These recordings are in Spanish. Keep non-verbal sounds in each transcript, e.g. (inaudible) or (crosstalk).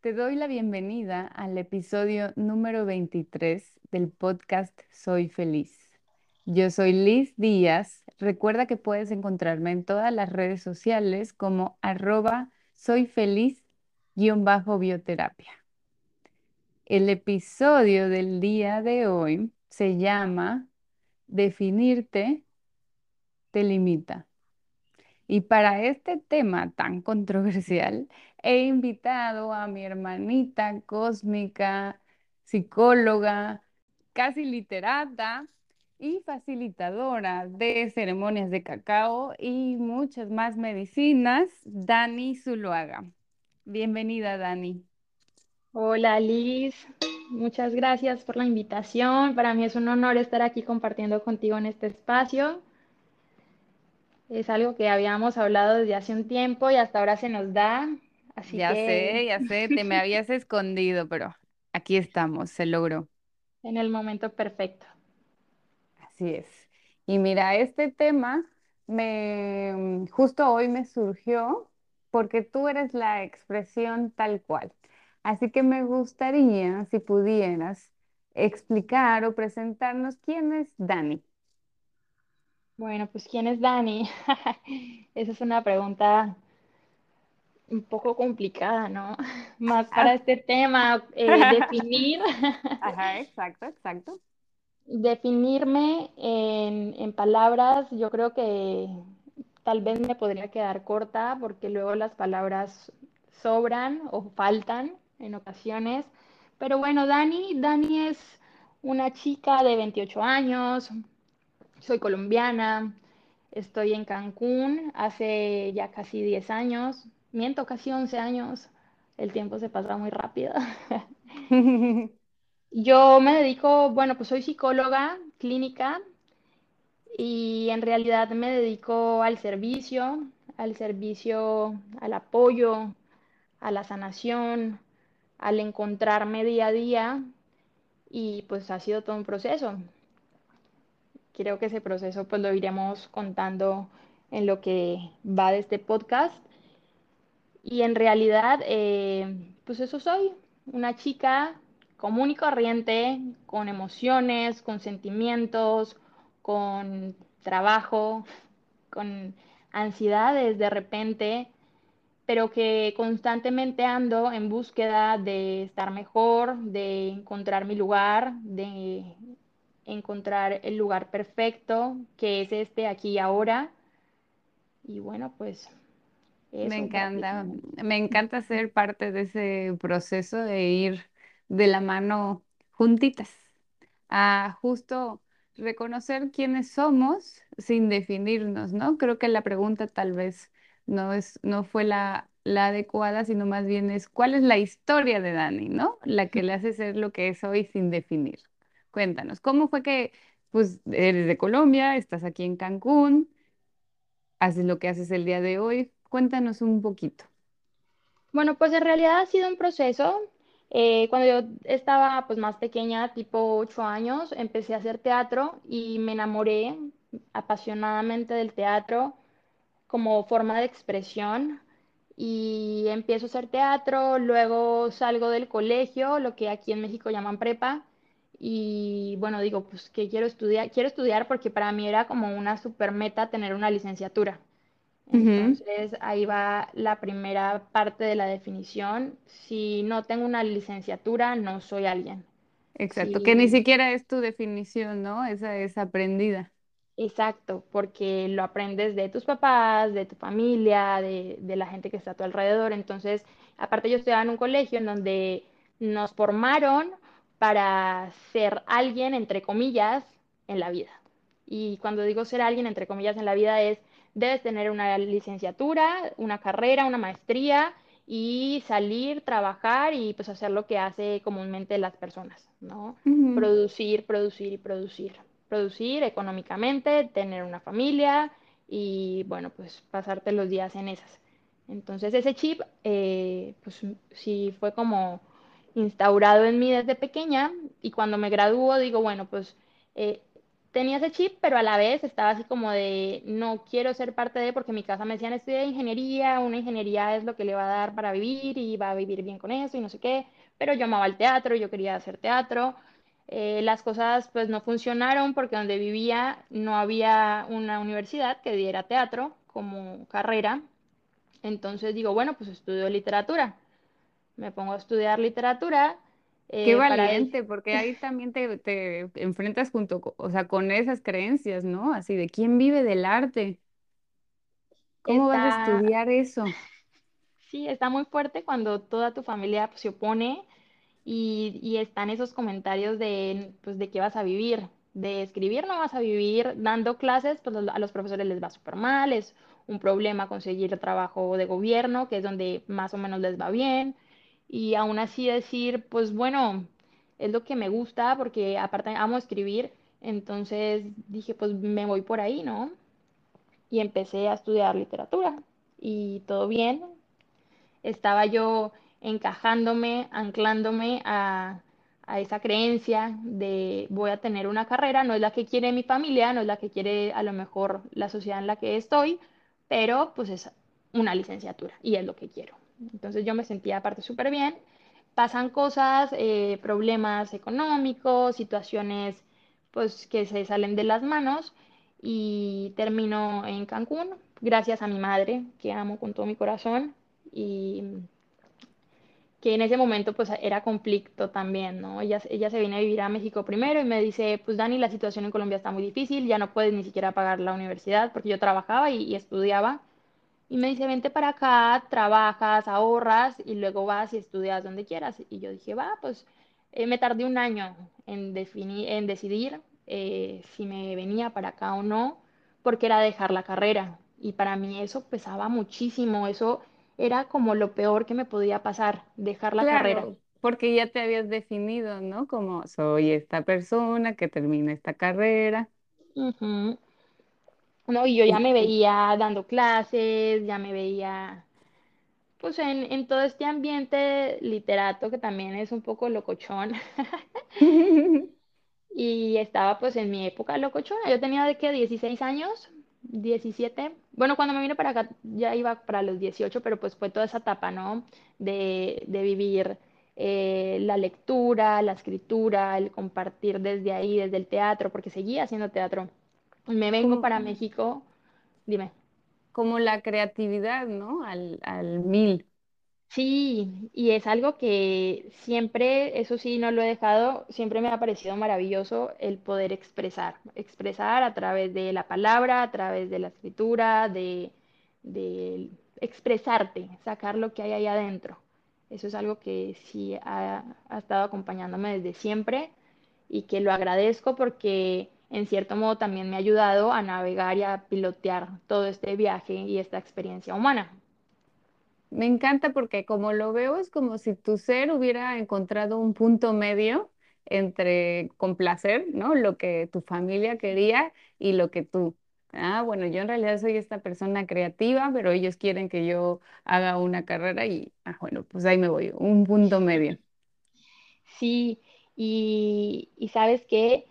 te doy la bienvenida al episodio número 23 del podcast Soy Feliz. Yo soy Liz Díaz. Recuerda que puedes encontrarme en todas las redes sociales como arroba soy feliz-bioterapia. El episodio del día de hoy se llama Definirte te limita. Y para este tema tan controversial, he invitado a mi hermanita cósmica, psicóloga, casi literata y facilitadora de ceremonias de cacao y muchas más medicinas, Dani Zuluaga. Bienvenida, Dani. Hola, Liz. Muchas gracias por la invitación. Para mí es un honor estar aquí compartiendo contigo en este espacio. Es algo que habíamos hablado desde hace un tiempo y hasta ahora se nos da. Así Ya que sé, ya sé, te me (laughs) habías escondido, pero aquí estamos, se logró. en el momento perfecto. Así es. Y mira, este tema me justo hoy me surgió porque tú eres la expresión tal cual. Así que me gustaría, si pudieras, explicar o presentarnos quién es Dani. Bueno, pues ¿quién es Dani? (laughs) Esa es una pregunta un poco complicada, ¿no? (laughs) Más para este tema, eh, (laughs) definir, Ajá, exacto, exacto. definirme en, en palabras, yo creo que tal vez me podría quedar corta porque luego las palabras sobran o faltan en ocasiones. Pero bueno, Dani, Dani es una chica de 28 años, soy colombiana, estoy en Cancún hace ya casi 10 años, miento casi 11 años, el tiempo se pasa muy rápido. (laughs) Yo me dedico, bueno, pues soy psicóloga clínica y en realidad me dedico al servicio, al servicio, al apoyo, a la sanación, al encontrarme día a día y pues ha sido todo un proceso. Creo que ese proceso pues lo iremos contando en lo que va de este podcast. Y en realidad eh, pues eso soy, una chica común y corriente, con emociones, con sentimientos, con trabajo, con ansiedades de repente pero que constantemente ando en búsqueda de estar mejor, de encontrar mi lugar, de encontrar el lugar perfecto, que es este aquí y ahora. Y bueno, pues Me encanta, me encanta ser parte de ese proceso de ir de la mano juntitas, a justo reconocer quiénes somos sin definirnos, ¿no? Creo que la pregunta tal vez no es, no fue la, la adecuada, sino más bien es cuál es la historia de Dani, ¿no? La que le hace ser lo que es hoy sin definir. Cuéntanos, ¿cómo fue que, pues, eres de Colombia, estás aquí en Cancún? haces lo que haces el día de hoy. Cuéntanos un poquito. Bueno, pues en realidad ha sido un proceso. Eh, cuando yo estaba pues más pequeña, tipo 8 años, empecé a hacer teatro y me enamoré apasionadamente del teatro como forma de expresión y empiezo a hacer teatro, luego salgo del colegio, lo que aquí en México llaman prepa, y bueno, digo, pues que quiero estudiar, quiero estudiar porque para mí era como una super meta tener una licenciatura. Entonces ahí va la primera parte de la definición. Si no tengo una licenciatura, no soy alguien. Exacto, que ni Si siquiera es tu definición, ¿no? Esa es aprendida. Exacto, porque lo aprendes de tus papás, de tu familia, de, de la gente que está a tu alrededor. Entonces, aparte yo estudiaba en un colegio en donde nos formaron para ser alguien, entre comillas, en la vida. Y cuando digo ser alguien, entre comillas, en la vida es, debes tener una licenciatura, una carrera, una maestría y salir, trabajar y pues hacer lo que hace comúnmente las personas, ¿no? Producir, producir y producir. Producir económicamente, tener una familia y bueno, pues pasarte los días en esas. Entonces ese chip, eh, pues sí fue como instaurado en mí desde pequeña y cuando me graduó digo, bueno, pues eh, tenía ese chip, pero a la vez estaba así como de, no quiero ser parte de, porque en mi casa me decían, estudia ingeniería, una ingeniería es lo que le va a dar para vivir y va a vivir bien con eso y no sé qué, pero yo amaba el teatro, yo quería hacer teatro. Eh, las cosas pues no funcionaron porque donde vivía no había una universidad que diera teatro como carrera. Entonces digo, bueno, pues estudio literatura. Me pongo a estudiar literatura Qué eh, para valiente, porque ahí también te, te enfrentas junto, o sea, con esas creencias, ¿no? Así de quién vive del arte, cómo vas a estudiar eso. (laughs) sí, está muy fuerte cuando toda tu familia pues, se opone y, y están esos comentarios de, pues, de qué vas a vivir. De escribir no vas a vivir dando clases, pues a los profesores les va súper mal, es un problema conseguir trabajo de gobierno, que es donde más o menos les va bien. Y aún así decir, pues bueno, es lo que me gusta porque aparte amo escribir, entonces dije, pues me voy por ahí, ¿no? Y empecé a estudiar literatura y todo bien, estaba yo encajándome, anclándome a, a esa creencia de voy a tener una carrera, no es la que quiere mi familia, no es la que quiere a lo mejor la sociedad en la que estoy, pero pues es una licenciatura y es lo que quiero. Entonces yo me sentía aparte súper bien. Pasan cosas, eh, problemas económicos, situaciones pues que se salen de las manos y termino en Cancún gracias a mi madre, que amo con todo mi corazón y que en ese momento pues era conflicto también, ¿no? Ella, se viene a vivir a México primero y me dice, pues Dani, la situación en Colombia está muy difícil, ya no puedes ni siquiera pagar la universidad porque yo trabajaba y estudiaba. Y me dice, vente para acá, trabajas, ahorras y luego vas y estudias donde quieras. Y yo dije, va, pues eh, me tardé un año en, definir, en decidir eh, si me venía para acá o no, porque era dejar la carrera. Y para mí eso pesaba muchísimo, eso era como lo peor que me podía pasar, dejar la carrera. Porque ya te habías definido, ¿no? Como soy esta persona que termina esta carrera. No, y yo ya me veía dando clases, ya me veía pues en, en todo este ambiente literato que también es un poco locochón. (laughs) (laughs) Y estaba pues en mi época locochona. Yo tenía de que 16 años, 17. Bueno, cuando me vine para acá ya iba para los 18, pero pues fue toda esa etapa, ¿no? De, de vivir eh, la lectura, la escritura, el compartir desde ahí, desde el teatro, porque seguía haciendo teatro. Me vengo para México, dime. como la creatividad, ¿no? Al, al mil. Sí, y es algo que siempre, eso sí, no lo he dejado, siempre me ha parecido maravilloso el poder expresar, expresar a través de la palabra, a través de la escritura, de, de expresarte, sacar lo que hay ahí adentro. Eso es algo que sí ha, ha estado acompañándome desde siempre y que lo agradezco porque en cierto modo también me ha ayudado a navegar y a pilotear todo este viaje y esta experiencia humana. Me encanta porque como lo veo es como si tu ser hubiera encontrado un punto medio entre complacer, ¿no? Lo que tu familia quería y lo que tú. Ah, bueno, yo en realidad soy esta persona creativa, pero ellos quieren que yo haga una carrera y, ah, bueno, pues ahí me voy, un punto medio. Sí, y, y sabes qué,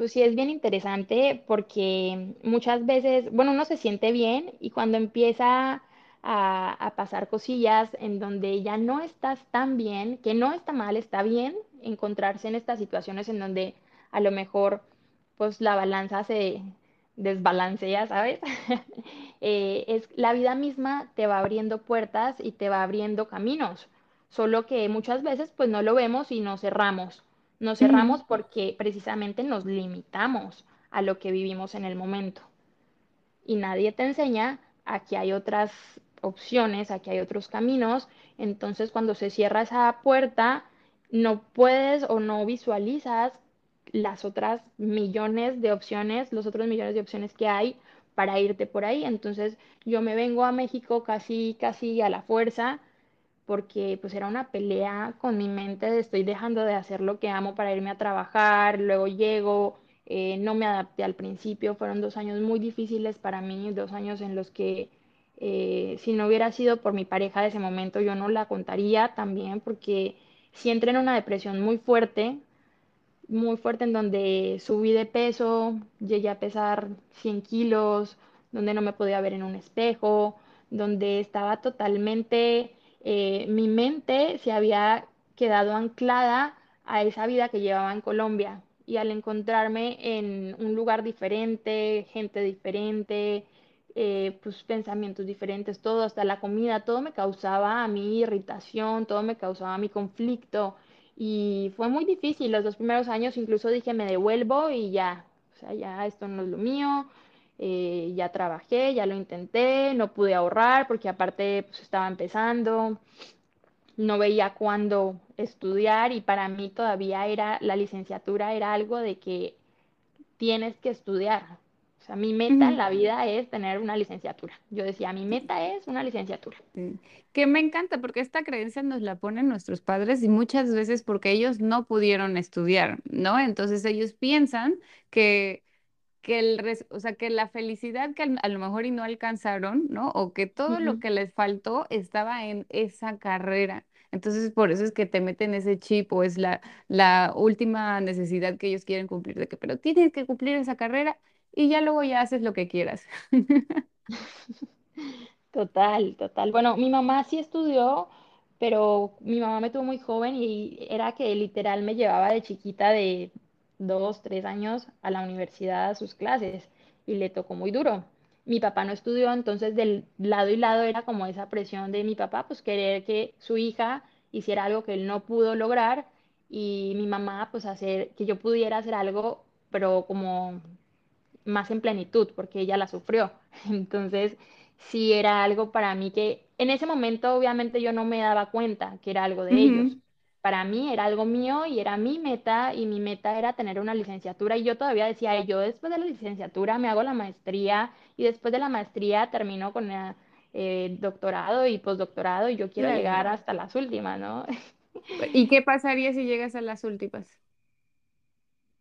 pues sí es bien interesante porque muchas veces, bueno, uno se siente bien y cuando empieza a, pasar cosillas en donde ya no estás tan bien, que no está mal, está bien encontrarse en estas situaciones en donde a lo mejor pues la balanza se desbalancea, ¿sabes? (laughs) Eh, es la vida misma te va abriendo puertas y te va abriendo caminos solo que muchas veces pues no lo vemos y nos cerramos. Nos cerramos porque precisamente nos limitamos a lo que vivimos en el momento. Y nadie te enseña a que hay otras opciones, a que hay otros caminos. Entonces cuando se cierra esa puerta, no puedes o no visualizas las otras millones de opciones, los otros millones de opciones que hay para irte por ahí. Entonces yo me vengo a México casi, casi a la fuerza porque pues era una pelea con mi mente estoy dejando de hacer lo que amo para irme a trabajar, luego llego, eh, no me adapté al principio, fueron dos años muy difíciles para mí, dos años en los que eh, si no hubiera sido por mi pareja de ese momento yo no la contaría también porque si entré en una depresión muy fuerte, muy fuerte en donde subí de peso, llegué a pesar 100 kilos, donde no me podía ver en un espejo, donde estaba totalmente, eh, mi mente se había quedado anclada a esa vida que llevaba en Colombia. Y al encontrarme en un lugar diferente, gente diferente, eh, pues pensamientos diferentes, todo, hasta la comida, todo me causaba a mí irritación, todo me causaba a mí conflicto. Y fue muy difícil. Los dos primeros años incluso dije, me devuelvo y ya, o sea, ya esto no es lo mío. Eh, ya trabajé, ya lo intenté, no pude ahorrar porque aparte pues estaba empezando, no veía cuándo estudiar y para mí todavía era la licenciatura era algo de que tienes que estudiar. O sea, mi meta en la vida es tener una licenciatura. Yo decía, mi meta es una licenciatura. Sí. Que me encanta porque esta creencia nos la ponen nuestros padres y muchas veces porque ellos no pudieron estudiar, ¿no? Entonces ellos piensan que que el res- o sea, que la felicidad que a lo mejor y no alcanzaron, ¿no? O que todo lo que les faltó estaba en esa carrera. Entonces, por eso es que te meten ese chip o es la, la última necesidad que ellos quieren cumplir, de que, pero tienes que cumplir esa carrera y ya luego ya haces lo que quieras. (laughs) Total, total. Bueno, mi mamá sí estudió, pero mi mamá me tuvo muy joven y era que literal me llevaba de chiquita de dos, tres años a la universidad a sus clases y le tocó muy duro. Mi papá no estudió, entonces del lado y lado era como esa presión de mi papá, pues querer que su hija hiciera algo que él no pudo lograr y mi mamá pues hacer que yo pudiera hacer algo, pero como más en plenitud, porque ella la sufrió. (laughs) Entonces, sí era algo para mí que en ese momento obviamente yo no me daba cuenta que era algo de ellos. Para mí era algo mío y era mi meta y mi meta era tener una licenciatura y yo todavía decía, "Ay, yo después de la licenciatura me hago la maestría y después de la maestría termino con el eh, doctorado y postdoctorado y yo quiero llegar hasta las últimas, ¿no? ¿Y qué pasaría si llegas a las últimas?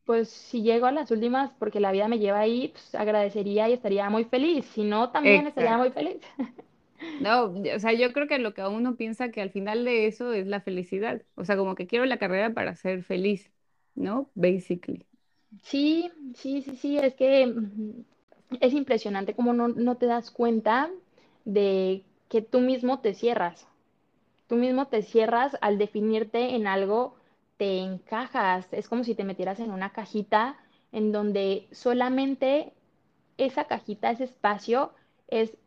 Pues si llego a las últimas porque la vida me lleva ahí, pues agradecería y estaría muy feliz. Si no, también estaría muy feliz. (laughs) No, o sea, yo creo que lo que uno piensa que al final de eso es la felicidad. O sea, como que quiero la carrera para ser feliz, ¿no? Basically. Sí, sí, sí, sí, es que es impresionante cómo no, no te das cuenta de que tú mismo te cierras. Tú mismo te cierras al definirte en algo, te encajas. Es como si te metieras en una cajita en donde solamente esa cajita, ese espacio, es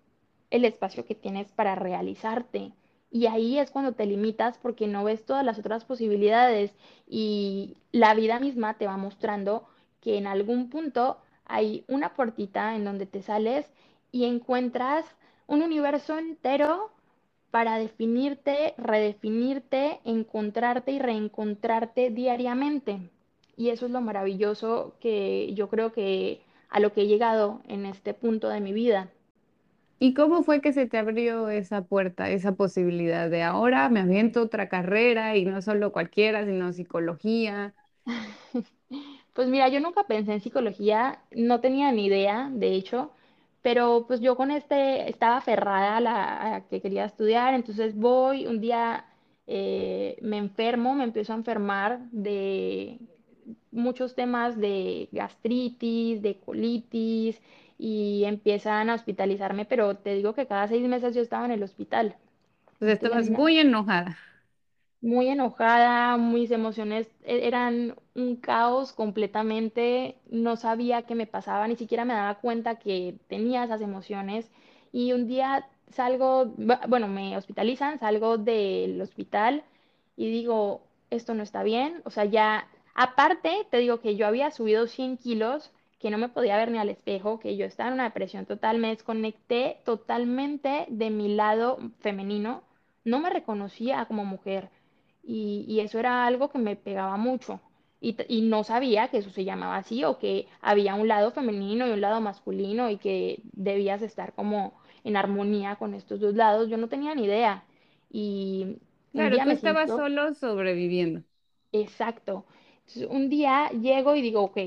el espacio que tienes para realizarte. Y ahí es cuando te limitas porque no ves todas las otras posibilidades y la vida misma te va mostrando que en algún punto hay una puertita en donde te sales y encuentras un universo entero para definirte, redefinirte, encontrarte y reencontrarte diariamente. Y eso es lo maravilloso que yo creo que a lo que he llegado en este punto de mi vida. ¿Y cómo fue que se te abrió esa puerta, esa posibilidad de ahora me aviento otra carrera y no solo cualquiera, sino psicología? (laughs) Pues mira, yo nunca pensé en psicología, no tenía ni idea, de hecho, pero pues yo con este estaba aferrada a, la, que quería estudiar, entonces voy, un día eh, me enfermo, me empiezo a enfermar de muchos temas de gastritis, de colitis y empiezan a hospitalizarme, pero te digo que cada seis meses yo estaba en el hospital. Pues estabas muy enojada. muy enojada, mis emociones e- eran un caos completamente, no sabía qué me pasaba, ni siquiera me daba cuenta que tenía esas emociones y un día salgo, bu- bueno, me hospitalizan, salgo del hospital y digo, esto no está bien, o sea, ya, aparte, te digo que yo había subido 100 kilos, que no me podía ver ni al espejo, que yo estaba en una depresión total, me desconecté totalmente de mi lado femenino, no me reconocía como mujer y, y eso era algo que me pegaba mucho. Y, no sabía que eso se llamaba así o que había un lado femenino y un lado masculino y que debías estar como en armonía con estos dos lados. Yo no tenía ni idea. Y Claro, tú estabas siento solo sobreviviendo. Exacto. Entonces, un día llego y digo, ok,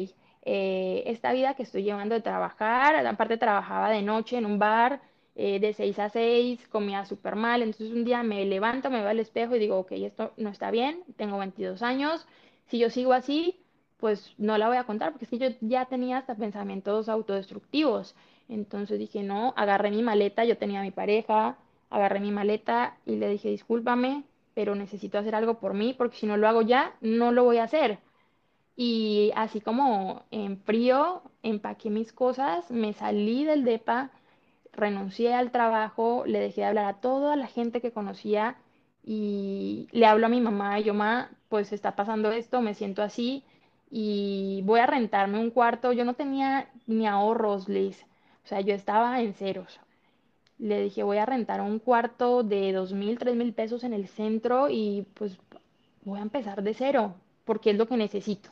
eh, esta vida que estoy llevando de trabajar, aparte trabajaba de noche en un bar, eh, de 6 a 6, comía súper mal, entonces un día me levanto, me veo al espejo y digo, ok, esto no está bien, tengo 22 años, si yo sigo así, pues no la voy a contar, porque es que yo ya tenía hasta pensamientos autodestructivos. Entonces dije, no, agarré mi maleta, yo tenía a mi pareja, agarré mi maleta y le dije, discúlpame, pero necesito hacer algo por mí porque si no lo hago ya, no lo voy a hacer. Y así como en frío, empaqué mis cosas, me salí del DEPA, renuncié al trabajo, le dejé de hablar a toda la gente que conocía y le hablo a mi mamá yo, ma, pues está pasando esto, me siento así y voy a rentarme un cuarto. Yo no tenía ni ahorros, Liz. O sea, yo estaba en ceros. Le dije, voy a rentar un cuarto de dos mil, tres mil pesos en el centro y pues voy a empezar de cero, porque es lo que necesito.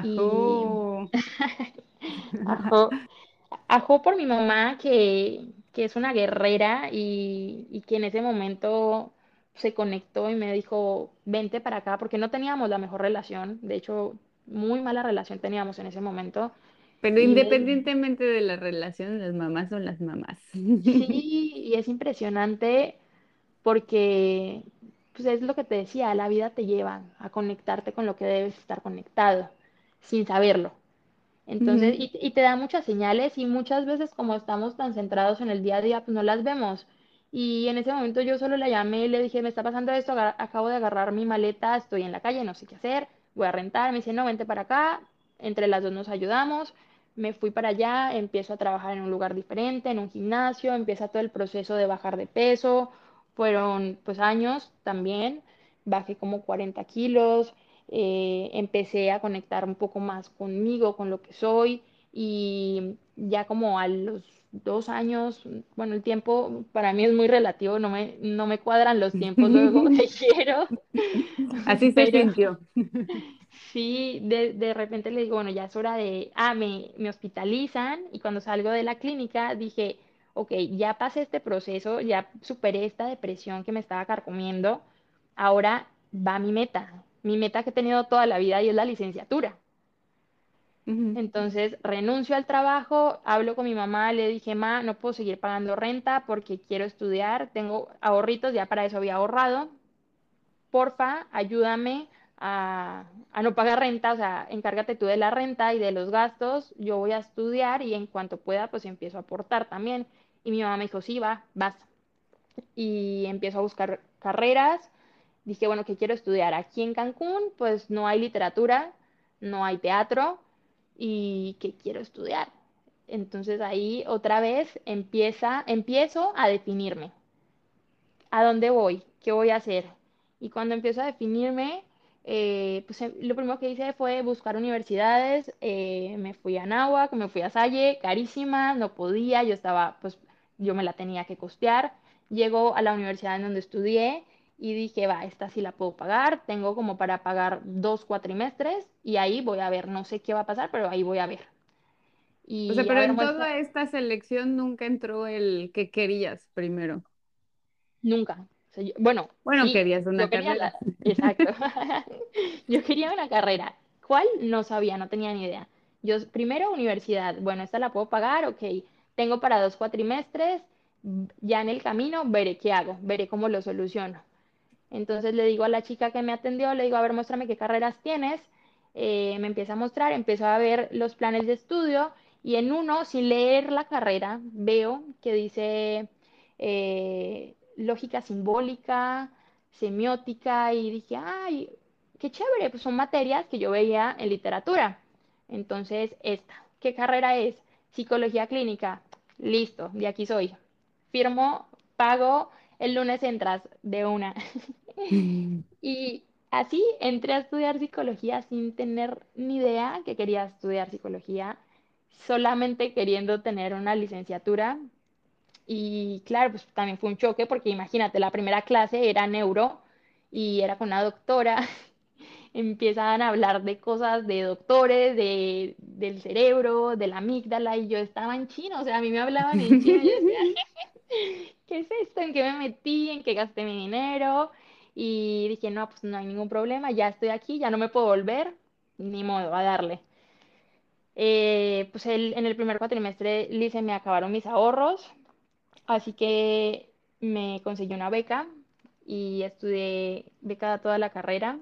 Y Ajo. (laughs) ajo, ajo por mi mamá, que, que es una guerrera y, y que en ese momento se conectó y me dijo, vente para acá, porque no teníamos la mejor relación, de hecho, muy mala relación teníamos en ese momento. Pero Y me, independientemente de la relación, las mamás son las mamás. sí, (laughs) y es impresionante porque pues es lo que te decía, la vida te lleva a conectarte con lo que debes estar conectado, sin saberlo. Entonces, y, y te da muchas señales y muchas veces como estamos tan centrados en el día a día, pues no las vemos. Y en ese momento yo solo la llamé y le dije, me está pasando esto, acabo de agarrar mi maleta, estoy en la calle, no sé qué hacer, voy a rentar. Me dice, no, vente para acá, entre las dos nos ayudamos. Me fui para allá, empiezo a trabajar en un lugar diferente, en un gimnasio, empieza todo el proceso de bajar de peso. Fueron pues años también, bajé como 40 kilos, eh, empecé a conectar un poco más conmigo, con lo que soy y ya como a los dos años, bueno, el tiempo para mí es muy relativo, no me, no me cuadran los tiempos luego, (laughs) te quiero, Así se pero sintió. sí, de, de repente le digo, bueno, ya es hora de, ah, me, me hospitalizan y cuando salgo de la clínica dije, ok, ya pasé este proceso, ya superé esta depresión que me estaba carcomiendo, ahora va mi meta, mi meta que he tenido toda la vida y es la licenciatura. Entonces renuncio al trabajo, hablo con mi mamá, le dije, ma, no puedo seguir pagando renta porque quiero estudiar, tengo ahorritos, ya para eso había ahorrado, porfa, ayúdame a, a no pagar renta, o sea, encárgate tú de la renta y de los gastos, yo voy a estudiar y en cuanto pueda, pues empiezo a aportar también. Y mi mamá me dijo, sí, va, vas. Y empiezo a buscar carreras. Dije, bueno, ¿qué quiero estudiar? Aquí en Cancún, pues no hay literatura, no hay teatro y ¿qué quiero estudiar? Entonces ahí otra vez empieza, empiezo a definirme a dónde voy, qué voy a hacer. Y cuando empiezo a definirme, eh, pues eh, lo primero que hice fue buscar universidades. eh, me fui a Anáhuac, me fui a Salle, carísimas, no podía, yo estaba, pues yo me la tenía que costear. Llego a la universidad en donde estudié y dije, va, esta sí la puedo pagar, tengo como para pagar dos cuatrimestres y ahí voy a ver, no sé qué va a pasar, pero ahí voy a ver. O sea, Y pero en toda esta selección nunca entró el que querías primero. Nunca. O sea, yo- bueno, Bueno, sí, querías una quería carrera. la... Exacto. (laughs) Yo quería una carrera. ¿Cuál? No sabía, no tenía ni idea. Yo, primero, universidad. Bueno, esta la puedo pagar, ok. Tengo para dos cuatrimestres. Ya en el camino veré qué hago, veré cómo lo soluciono. Entonces le digo a la chica que me atendió, le digo, a ver, muéstrame qué carreras tienes. Eh, me empieza a mostrar, empiezo a ver los planes de estudio y en uno, sin leer la carrera, veo que dice eh, lógica simbólica, semiótica y dije, ay, qué chévere, pues son materias que yo veía en literatura. Entonces, esta, ¿qué carrera es? Psicología clínica. Listo, de aquí soy. Firmo, pago, el lunes entras de una. (laughs) (laughs) Y así entré a estudiar psicología sin tener ni idea que quería estudiar psicología, solamente queriendo tener una licenciatura. Y claro, pues también fue un choque porque imagínate, la primera clase era neuro y era con una doctora. (laughs) Empiezan a hablar de cosas de doctores, de, del cerebro, de la amígdala, y yo estaba en chino, o sea, a mí me hablaban en chino, yo decía, (laughs) ¿qué es esto? ¿En qué me metí? ¿En qué gasté mi dinero? Y dije, no, pues no hay ningún problema, ya estoy aquí, ya no me puedo volver, ni modo, a darle. Eh, pues el- en el primer cuatrimestre se me acabaron mis ahorros, así que me conseguí una beca y estudié becada toda la carrera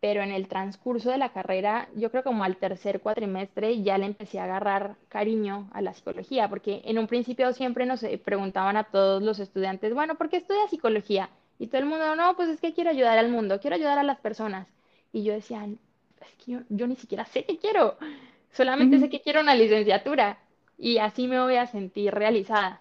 pero en el transcurso de la carrera, yo creo como al tercer cuatrimestre ya le empecé a agarrar cariño a la psicología, porque en un principio siempre nos eh, preguntaban a todos los estudiantes, bueno, ¿por qué estudias psicología? Y todo el mundo, no, pues es que quiero ayudar al mundo, quiero ayudar a las personas. Y yo decía, es que yo, yo ni siquiera sé qué quiero, solamente sé que quiero una licenciatura y así me voy a sentir realizada.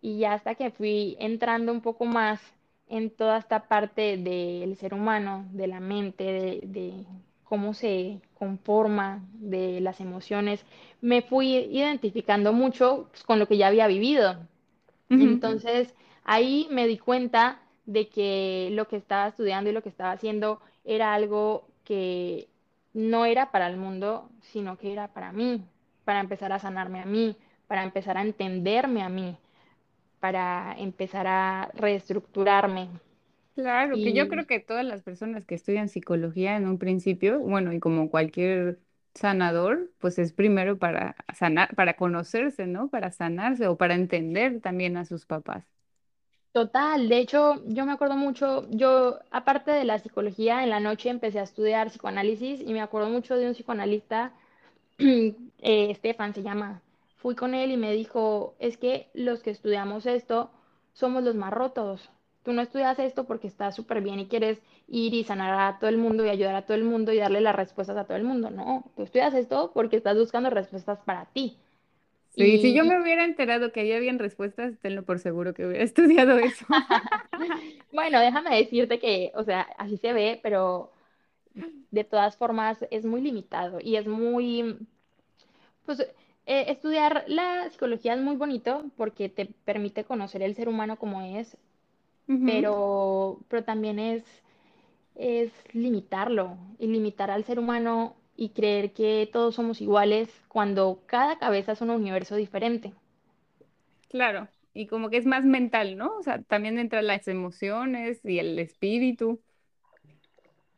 Y ya hasta que fui entrando un poco más en toda esta parte del ser humano, de la mente, de, de cómo se conforma, de las emociones, me fui identificando mucho pues, con lo que ya había vivido. Entonces, ahí me di cuenta de que lo que estaba estudiando y lo que estaba haciendo era algo que no era para el mundo, sino que era para mí, para empezar a sanarme a mí, para empezar a entenderme a mí para empezar a reestructurarme. Claro, que yo creo que todas las personas que estudian psicología en un principio, bueno, y como cualquier sanador, pues es primero para sanar, para conocerse, ¿no? Para sanarse o para entender también a sus papás. Total, de hecho, yo me acuerdo mucho, yo aparte de la psicología, en la noche empecé a estudiar psicoanálisis y me acuerdo mucho de un psicoanalista, (clears throat) eh, Estefan se llama. Fui con él y me dijo, es que los que estudiamos esto somos los más rotos. Tú no estudias esto porque estás súper bien y quieres ir y sanar a todo el mundo y ayudar a todo el mundo y darle las respuestas a todo el mundo. No, tú estudias esto porque estás buscando respuestas para ti. Sí, si yo me hubiera enterado que ahí habían respuestas, tenlo por seguro que hubiera (laughs) estudiado eso. (laughs) bueno, déjame decirte que, o sea, así se ve, pero de todas formas es muy limitado y es muy, pues, eh, estudiar la psicología es muy bonito porque te permite conocer el ser humano como es, pero, pero también es, es limitarlo y limitar al ser humano y creer que todos somos iguales cuando cada cabeza es un universo diferente. Claro, y como que es más mental, ¿no? O sea, también entran las emociones y el espíritu.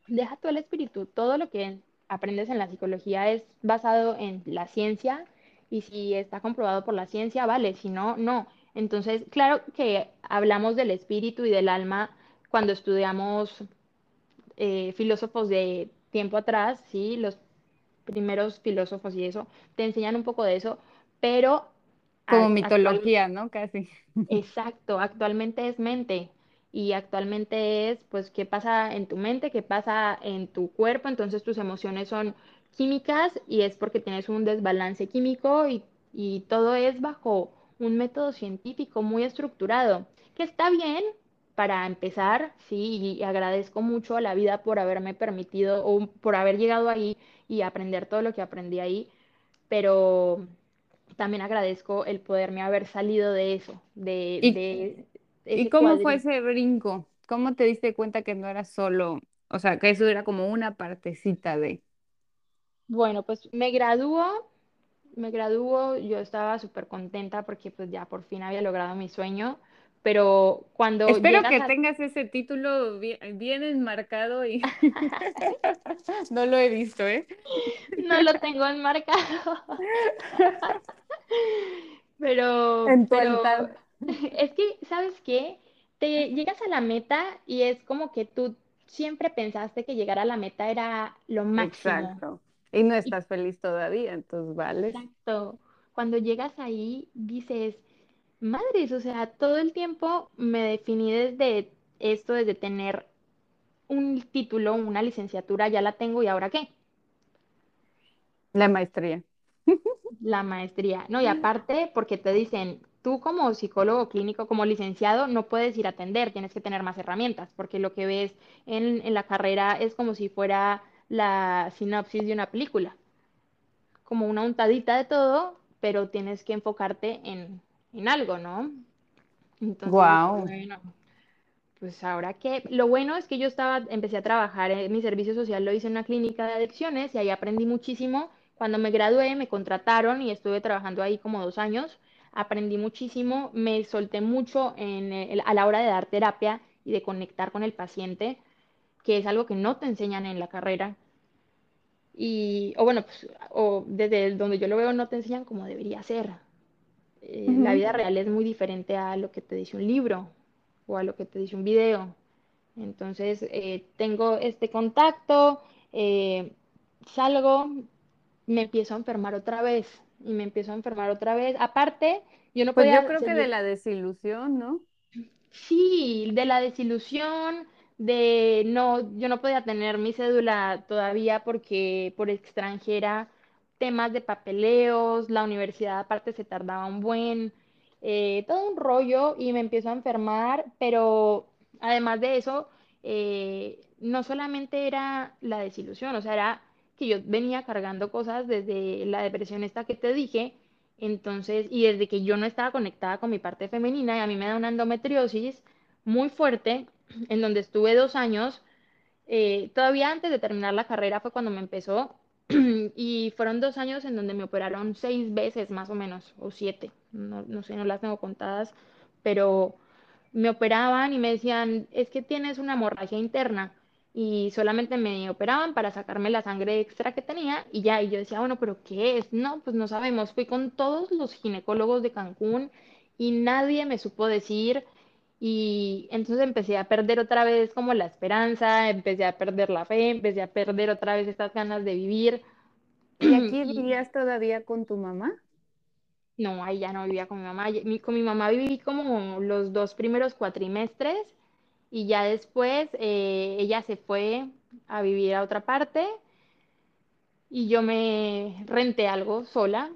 Deja tú el espíritu, todo lo que aprendes en la psicología es basado en la ciencia y si está comprobado por la ciencia, vale, si no, no. Entonces, claro que hablamos del espíritu y del alma cuando estudiamos eh, filósofos de tiempo atrás, ¿sí? Los primeros filósofos y eso, te enseñan un poco de eso, pero Como a- mitología, ¿no? Casi. Exacto, actualmente es mente y actualmente es, pues, qué pasa en tu mente, qué pasa en tu cuerpo, entonces tus emociones son químicas y es porque tienes un desbalance químico y, y todo es bajo un método científico muy estructurado, que está bien para empezar, sí, y agradezco mucho a la vida por haberme permitido o por haber llegado ahí y aprender todo lo que aprendí ahí, pero también agradezco el poderme haber salido de eso, de, ¿Y, de y ese cómo fue ese brinco? ¿Cómo te diste cuenta que no era solo, o sea, que eso era como una partecita de... Bueno, pues me graduó, me graduó, yo estaba súper contenta porque pues ya por fin había logrado mi sueño, pero cuando Espero que a... tengas ese título bien, bien enmarcado y (laughs) no lo he visto, ¿eh? No lo tengo enmarcado, (laughs) pero, En (laughs) es que, ¿sabes qué? Te llegas a la meta y es como que tú siempre pensaste que llegar a la meta era lo máximo. Exacto. Y no Y estás feliz todavía, entonces vales. Exacto. Cuando llegas ahí, dices, madres, o sea, todo el tiempo me definí desde esto, desde tener un título, una licenciatura, ya la tengo y ahora qué? La maestría. (laughs) La maestría. No, y aparte, porque te dicen, tú como psicólogo clínico, como licenciado, no puedes ir a atender, tienes que tener más herramientas, porque lo que ves en, en la carrera es como si fuera la sinopsis de una película, como una untadita de todo, pero tienes que enfocarte en, en algo, ¿no? Entonces Wow. bueno, pues ahora qué. Lo bueno es que yo estaba, empecé a trabajar en mi servicio social, lo hice en una clínica de adicciones y ahí aprendí muchísimo. Cuando me gradué, me contrataron y estuve trabajando ahí como dos años. Aprendí muchísimo, me solté mucho en el- a la hora de dar terapia y de conectar con el paciente, que es algo que no te enseñan en la carrera. Y, o bueno, pues, o desde donde yo lo veo, no te enseñan como debería ser. Eh, la vida real es muy diferente a lo que te dice un libro o a lo que te dice un video. Entonces, eh, tengo este contacto, eh, salgo, me empiezo a enfermar otra vez y me empiezo a enfermar otra vez. Aparte, yo no Pues yo podía creo que de la desilusión, ¿no? Sí, de la desilusión, de no, yo no podía tener mi cédula todavía porque por extranjera, temas de papeleos, la universidad aparte se tardaba un buen, eh, todo un rollo y me empiezo a enfermar, pero además de eso, eh, no solamente era la desilusión, o sea, era que yo venía cargando cosas desde la depresión esta que te dije entonces, y desde que yo no estaba conectada con mi parte femenina, y a mí me da una endometriosis muy fuerte, en donde estuve dos años, eh, todavía antes de terminar la carrera fue cuando me empezó, (clears throat) y fueron dos años en donde me operaron seis veces más o menos, o siete, no, no sé, no las tengo contadas, pero me operaban y me decían, es que tienes una hemorragia interna. Y solamente me operaban para sacarme la sangre extra que tenía y ya, y yo decía, bueno, pero ¿qué es? No, pues no sabemos. Fui con todos los ginecólogos de Cancún y nadie me supo decir. Y entonces empecé a perder otra vez como la esperanza, empecé a perder la fe, empecé a perder otra vez estas ganas de vivir. (clears throat) ¿Y aquí vivías todavía con tu mamá? no, ahí ya no vivía con mi mamá. Con mi mamá viví como los dos primeros cuatrimestres y ya después eh, ella se fue a vivir a otra parte y yo me renté algo sola.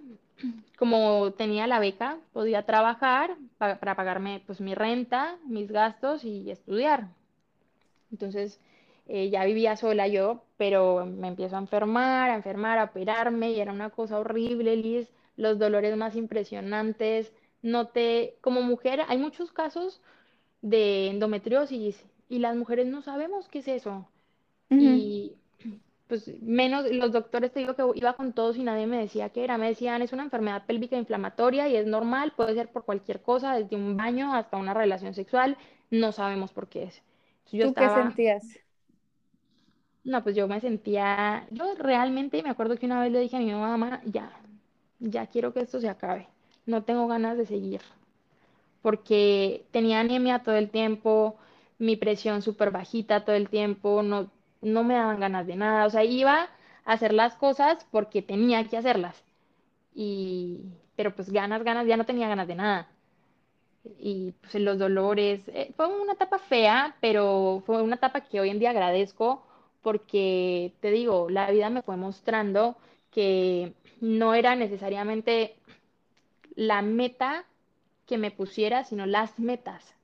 Como tenía la beca, podía trabajar pa- para pagarme pues mi renta, mis gastos y estudiar. Entonces eh, ya vivía sola yo, pero me empiezo a enfermar, a enfermar, a operarme y era una cosa horrible, Liz, los dolores más impresionantes. No te, como mujer, hay muchos casos de endometriosis y las mujeres no sabemos qué es eso. Y pues menos, los doctores te digo que iba con todos y nadie me decía qué era. Me decían, es una enfermedad pélvica inflamatoria y es normal, puede ser por cualquier cosa, desde un baño hasta una relación sexual, no sabemos por qué es. Yo ¿Tú qué sentías? no, pues yo me sentía, yo realmente me acuerdo que una vez le dije a mi mamá, ya, ya quiero que esto se acabe, no tengo ganas de seguir. porque tenía anemia todo el tiempo, mi presión súper bajita todo el tiempo, no, no me daban ganas de nada, o sea, iba a hacer las cosas porque tenía que hacerlas, y, pero pues ganas, ganas, ya no tenía ganas de nada. Y pues los dolores, eh, fue una etapa fea, pero fue una etapa que hoy en día agradezco porque, te digo, la vida me fue mostrando que no era necesariamente la meta que me pusiera, sino las metas.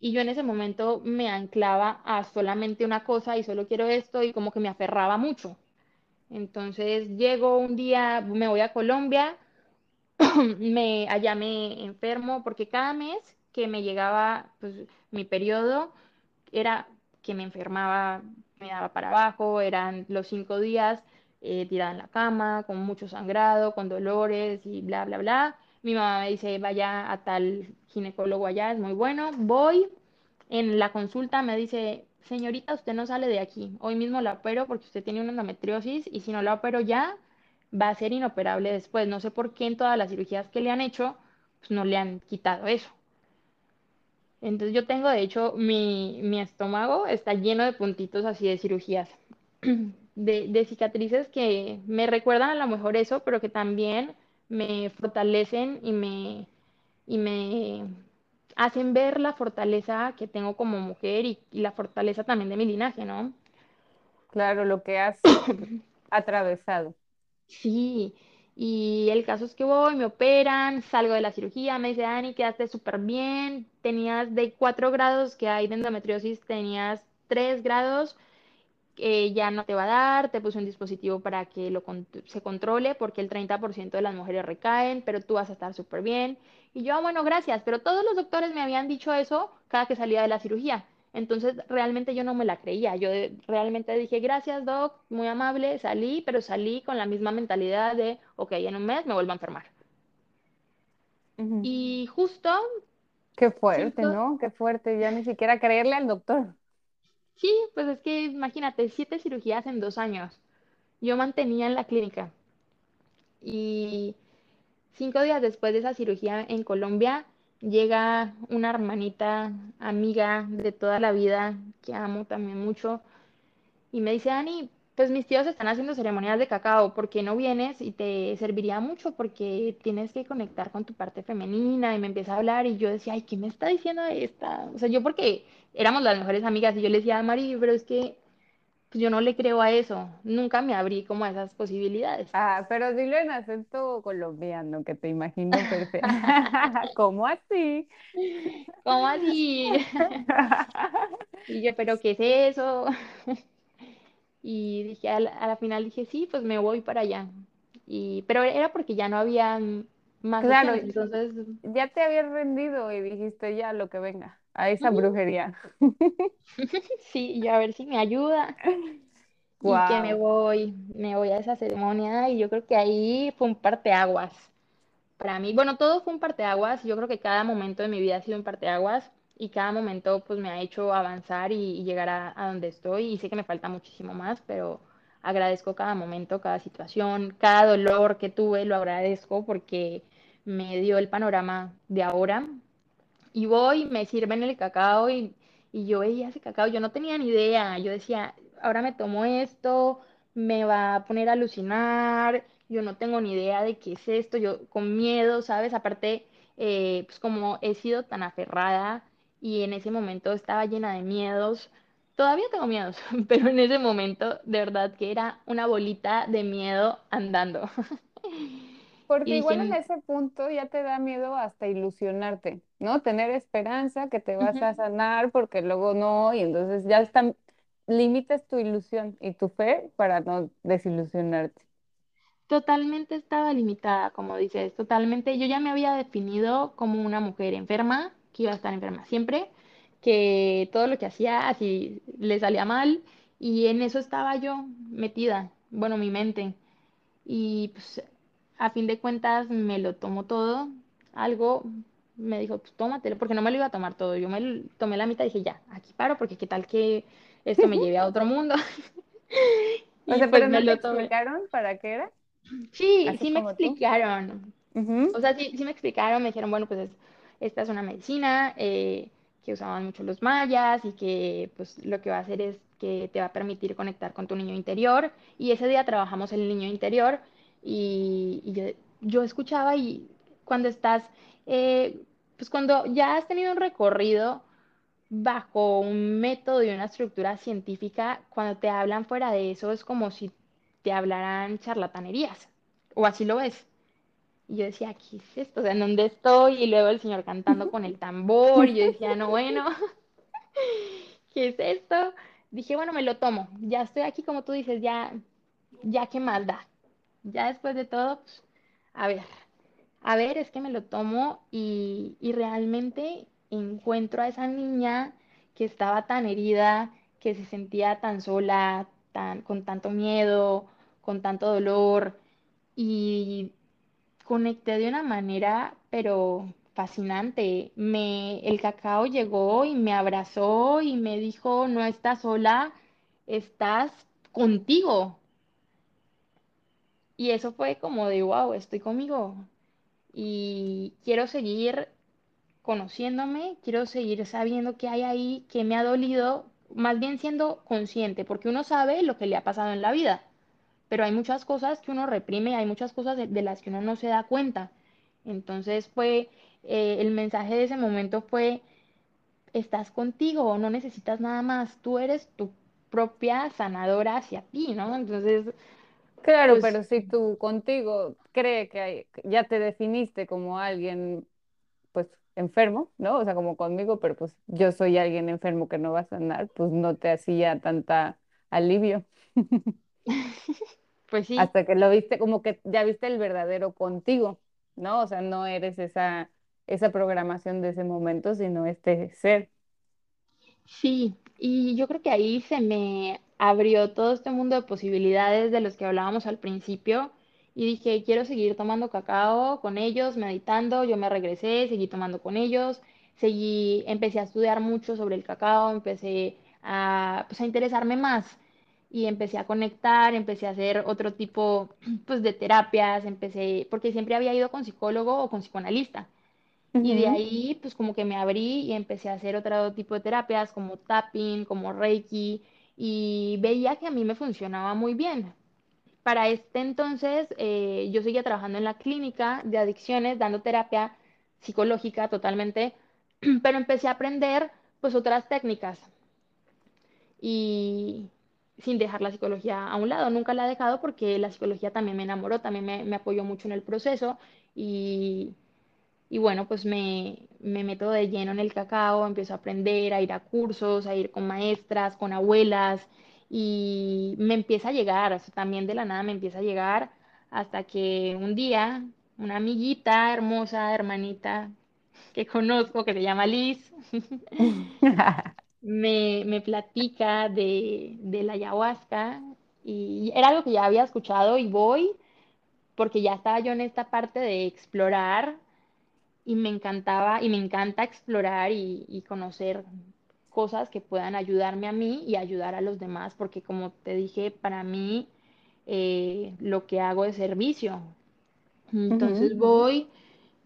Y yo en ese momento me anclaba a solamente una cosa y solo quiero esto y como que me aferraba mucho. Entonces llego un día, me voy a Colombia, (clears throat) me, allá me enfermo porque cada mes que me llegaba pues, mi periodo era que me enfermaba, me daba para abajo, eran los cinco días eh, tirada en la cama, con mucho sangrado, con dolores y bla, bla, bla. Mi mamá me dice, vaya a tal ginecólogo allá, es muy bueno. Voy, en la consulta me dice, señorita, usted no sale de aquí, hoy mismo la opero porque usted tiene una endometriosis y si no la opero ya, va a ser inoperable después. No sé por qué en todas las cirugías que le han hecho, pues no le han quitado eso. Entonces yo tengo, de hecho, mi, mi estómago está lleno de puntitos así de cirugías, (clears throat) de, de cicatrices que me recuerdan a lo mejor eso, pero que también me fortalecen y me, y me hacen ver la fortaleza que tengo como mujer y, y la fortaleza también de mi linaje, ¿no? Claro, lo que has (coughs) atravesado. Sí, y el caso es que voy, me operan, salgo de la cirugía, me dice, Dani, quedaste súper bien, tenías de 4 grados que hay de endometriosis, tenías 3 grados, que ya no te va a dar, te puse un dispositivo para que lo con- se controle, porque el 30% de las mujeres recaen, pero tú vas a estar súper bien. Y yo, "Ah, bueno, gracias, pero todos los doctores me habían dicho eso cada que salía de la cirugía. Entonces, realmente yo no me la creía. Yo de- realmente dije, gracias, doc, muy amable, salí, pero salí con la misma mentalidad de, ok, en un mes me vuelvo a enfermar. Y justo Qué fuerte, ¿no? Qué fuerte, ya ni siquiera creerle al doctor. Sí, pues es que imagínate, siete cirugías en dos años. Yo mantenía en la clínica y cinco días después de esa cirugía en Colombia llega una hermanita, amiga de toda la vida, que amo también mucho, y me dice, Dani, pues mis tíos están haciendo ceremonias de cacao, ¿por qué no vienes? Y te serviría mucho porque tienes que conectar con tu parte femenina y me empieza a hablar y yo decía, ay, ¿qué me está diciendo esta? O sea, yo porque éramos las mejores amigas y yo le decía, Mari, pero es que pues, yo no le creo a eso, nunca me abrí como a esas posibilidades. Ah, pero dilo en acento colombiano, que te imagino perfecto. (laughs) ¿Cómo así? (laughs) ¿Cómo así? (laughs) Y yo, ¿pero qué es eso? Y dije, a la, a la final dije, sí, pues me voy para allá. Y, pero era porque ya no había más Claro, opciones, entonces ya te habías rendido y dijiste ya lo que venga, a esa brujería. (laughs) sí, y a ver si me ayuda. (laughs) Y que me voy, me voy a esa ceremonia y yo creo que ahí fue un parteaguas para mí. Bueno, todo fue un parteaguas, yo creo que cada momento de mi vida ha sido un parteaguas y cada momento pues me ha hecho avanzar y, llegar a, a donde estoy y sé que me falta muchísimo más, pero agradezco cada momento, cada situación, cada dolor que tuve, lo agradezco porque me dio el panorama de ahora y voy, me sirven el cacao y, y yo veía ese cacao, yo no tenía ni idea, yo decía, ahora me tomo esto, me va a poner a alucinar, yo no tengo ni idea de qué es esto, yo con miedo, ¿sabes? Aparte, eh, pues como he sido tan aferrada y en ese momento estaba llena de miedos, todavía tengo miedos, (laughs) pero en ese momento de verdad que era una bolita de miedo andando. (laughs) Porque igual en ese punto ya te da miedo hasta ilusionarte, ¿no? Tener esperanza que te vas a sanar porque luego no, y entonces ya están, limitas tu ilusión y tu fe para no desilusionarte. Totalmente estaba limitada, como dices, totalmente. Yo ya me había definido como una mujer enferma, que iba a estar enferma siempre, que todo lo que hacía así le salía mal y en eso estaba yo metida, bueno, mi mente. Y pues a fin de cuentas me lo tomó todo. Algo me dijo, pues tómatelo, porque no me lo iba a tomar todo. Yo me lo- tomé la mitad y dije, ya, aquí paro, porque qué tal que esto me lleve a otro (laughs) mundo. O (laughs) Y sea, pues pero me no te lo tomé. explicaron para qué era, Sí, así sí me explicaron. Ujú. O sea, sí, sí me explicaron, me dijeron, bueno, pues es- esta es una medicina eh, que usaban mucho los mayas y que pues lo que va a hacer es que te va a permitir conectar con tu niño interior. Y ese día trabajamos el niño interior y, yo escuchaba y cuando estás, eh, pues cuando ya has tenido un recorrido bajo un método y una estructura científica, cuando te hablan fuera de eso es como si te hablaran charlatanerías, o así lo ves. Y yo decía, ¿qué es esto? O sea, ¿en dónde estoy? Y luego el señor cantando con el tambor, y yo decía, no, bueno, (laughs) ¿qué es esto? Dije, bueno, me lo tomo, ya estoy aquí como tú dices, ya, ya qué más da. Ya después de todo, pues, a ver, a ver, es que me lo tomo y, y realmente encuentro a esa niña que estaba tan herida, que se sentía tan sola, tan, con tanto miedo, con tanto dolor y conecté de una manera, pero fascinante. Me, el cacao llegó y me abrazó y me dijo, no estás sola, estás contigo. Y eso fue como de, wow, estoy conmigo y quiero seguir conociéndome, quiero seguir sabiendo qué hay ahí, qué me ha dolido, más bien siendo consciente, porque uno sabe lo que le ha pasado en la vida, pero hay muchas cosas que uno reprime, hay muchas cosas de, de las que uno no se da cuenta. Entonces fue, eh, el mensaje de ese momento fue, estás contigo, no necesitas nada más, tú eres tu propia sanadora hacia ti, ¿no? Entonces, Claro, pues pero si tú contigo cree que hay- ya te definiste como alguien pues enfermo, ¿no? O sea, como conmigo, pero pues yo soy alguien enfermo que no va a sanar, pues no te hacía tanta alivio (laughs) Pues sí, hasta que lo viste, como que ya viste el verdadero contigo, ¿no? O sea, no eres esa, esa programación de ese momento, sino este ser. sí, y yo creo que ahí se me abrió todo este mundo de posibilidades de los que hablábamos al principio y dije, quiero seguir tomando cacao con ellos, meditando, yo me regresé, seguí tomando con ellos, seguí, empecé a estudiar mucho sobre el cacao, empecé a, pues, a interesarme más y empecé a conectar, empecé a hacer otro tipo (clears throat) pues, de terapias, empecé, porque siempre había ido con psicólogo o con psicoanalista. Y de ahí, pues como que me abrí y empecé a hacer otro tipo de terapias como tapping, como Reiki, y veía que a mí me funcionaba muy bien. Para este entonces, eh, yo seguía trabajando en la clínica de adicciones, dando terapia psicológica totalmente, (clears throat) pero empecé a aprender pues otras técnicas y sin dejar la psicología a un lado. Nunca la he dejado porque la psicología también me enamoró, también me, me apoyó mucho en el proceso y y bueno, pues me, me meto de lleno en el cacao, empiezo a aprender, a ir a cursos, a ir con maestras, con abuelas, y me empieza a llegar, o sea, también de la nada me empieza a llegar, hasta que un día una amiguita hermosa, hermanita que conozco, que se llama Liz, (laughs) (laughs) me, me platica de, de la ayahuasca, y era algo que ya había escuchado y voy, porque ya estaba yo en esta parte de explorar y me encantaba y me encanta explorar y, y conocer cosas que puedan ayudarme a mí y ayudar a los demás, porque como te dije, para mí eh, lo que hago es servicio. Entonces voy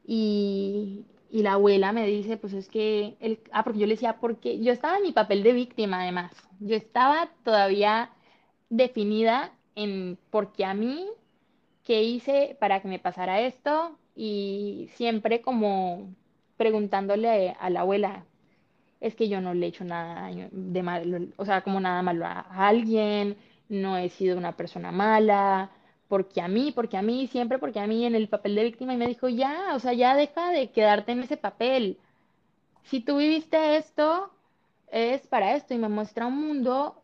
y, y la abuela me dice, pues es que, el, ah, porque yo le decía, porque yo estaba en mi papel de víctima además, yo estaba todavía definida en porque a mí qué hice para que me pasara esto y siempre como preguntándole a la abuela, es que yo no le he hecho nada de malo, o sea, como nada malo a alguien, no he sido una persona mala, porque a mí, porque a mí, siempre porque a mí en el papel de víctima y me dijo, ya, o sea, ya deja de quedarte en ese papel. Si tú viviste esto, es para esto y me muestra un mundo,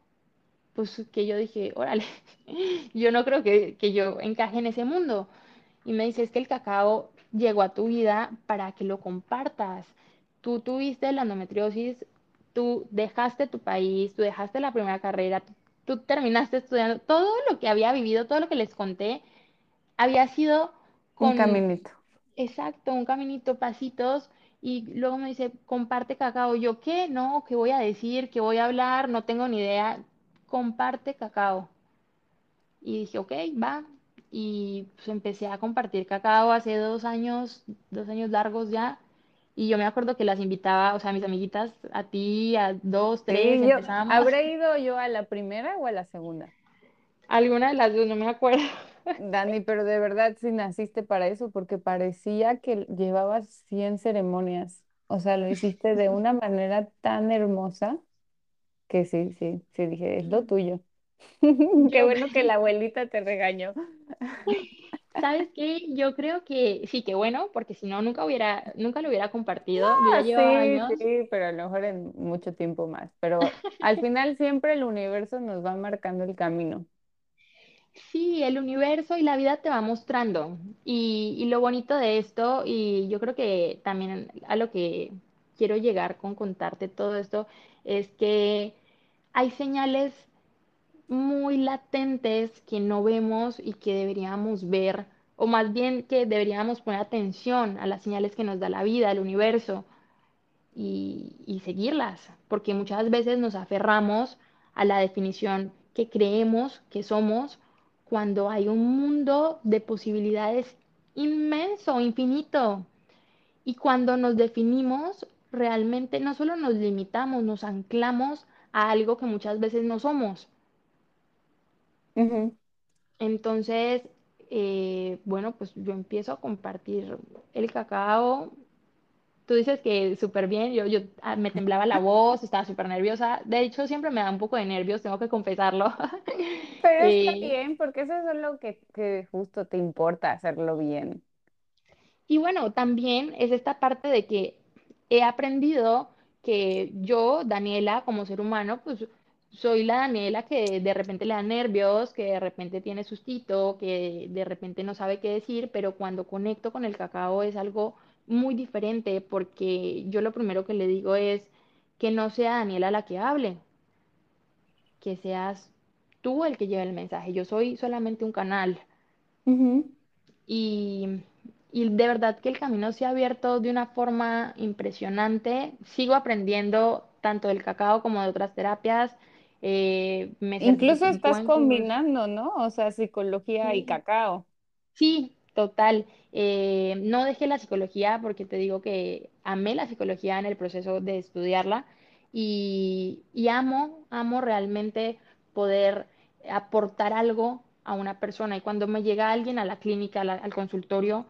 pues que yo dije, órale, (laughs) yo no creo que, que yo encaje en ese mundo. Y me dice, es que el cacao llegó a tu vida para que lo compartas. Tú tuviste la endometriosis, tú dejaste tu país, tú dejaste la primera carrera, tú, tú terminaste estudiando. Todo lo que había vivido, todo lo que les conté, había sido Un caminito. exacto, un caminito, pasitos. Y luego me dice, comparte cacao. Yo, ¿qué? No, ¿qué voy a decir? ¿Qué voy a hablar? No tengo ni idea. Comparte cacao. Y dije, ok, va. Y pues empecé a compartir cacao hace dos años, dos años largos ya. Y yo me acuerdo que las invitaba, o sea, a mis amiguitas, a ti, a dos, tres, Sí, yo, empezábamos. ¿habré (laughs) ido yo a la primera o a la segunda? Alguna de las dos, no me acuerdo. (laughs) Dani, pero de verdad sí naciste para eso, porque parecía que llevabas 100 ceremonias. O sea, lo hiciste de una (laughs) manera tan hermosa que sí, sí, sí, dije, es lo tuyo. Qué bueno que la abuelita te regañó. ¿Sabes qué? Yo creo que sí, que bueno, porque si no, nunca hubiera, nunca lo hubiera compartido. Yo ya llevaba sí, años. sí, pero a lo mejor en mucho tiempo más. Pero (laughs) al final siempre el universo nos va marcando el camino. Sí, el universo y la vida te va mostrando. Y, y lo bonito de esto, y yo creo que también a lo que quiero llegar con contarte todo esto, es que hay señales muy latentes que no vemos y que deberíamos ver, o más bien que deberíamos poner atención a las señales que nos da la vida, el universo y, y seguirlas, porque muchas veces nos aferramos a la definición que creemos que somos cuando hay un mundo de posibilidades inmenso, infinito. Y cuando nos definimos, realmente no solo nos limitamos, nos anclamos a algo que muchas veces no somos. Ujú. Entonces, eh, bueno, pues yo empiezo a compartir el cacao Tú dices que súper bien, yo, yo ah, me temblaba la voz, estaba súper nerviosa. De hecho, siempre me da un poco de nervios, tengo que confesarlo. (laughs) Pero está Eh, bien, porque eso es lo que, que justo te importa, hacerlo bien. y bueno, también es esta parte de que he aprendido que yo, Daniela, como ser humano, pues soy la Daniela que de repente le da nervios, que de repente tiene sustito, que de repente no sabe qué decir, pero cuando conecto con el cacao es algo muy diferente porque yo lo primero que le digo es que no sea Daniela la que hable que seas tú el que lleve el mensaje. Yo soy solamente un canal. Y, y de verdad que el camino se ha abierto de una forma impresionante. Sigo aprendiendo tanto del cacao como de otras terapias. Eh, me Incluso estás combinando, ¿no? O sea, psicología y cacao. Sí, total. Eh, no dejé la psicología porque te digo que amé la psicología en el proceso de estudiarla y, y amo, amo realmente poder aportar algo a una persona. Y cuando me llega alguien a la clínica, a la- al consultorio,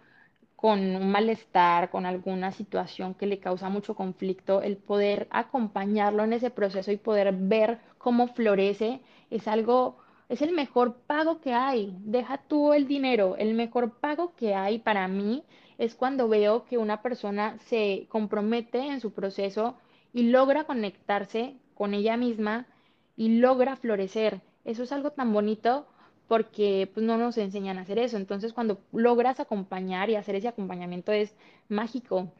con un malestar, con alguna situación que le causa mucho conflicto, el poder acompañarlo en ese proceso y poder ver cómo florece es algo, es el mejor pago que hay. Deja tú el dinero, el mejor pago que hay para mí es cuando veo que una persona se compromete en su proceso y logra conectarse con ella misma y logra florecer. Eso es algo tan bonito porque pues, no nos enseñan a hacer eso. Entonces, cuando logras acompañar y hacer ese acompañamiento es mágico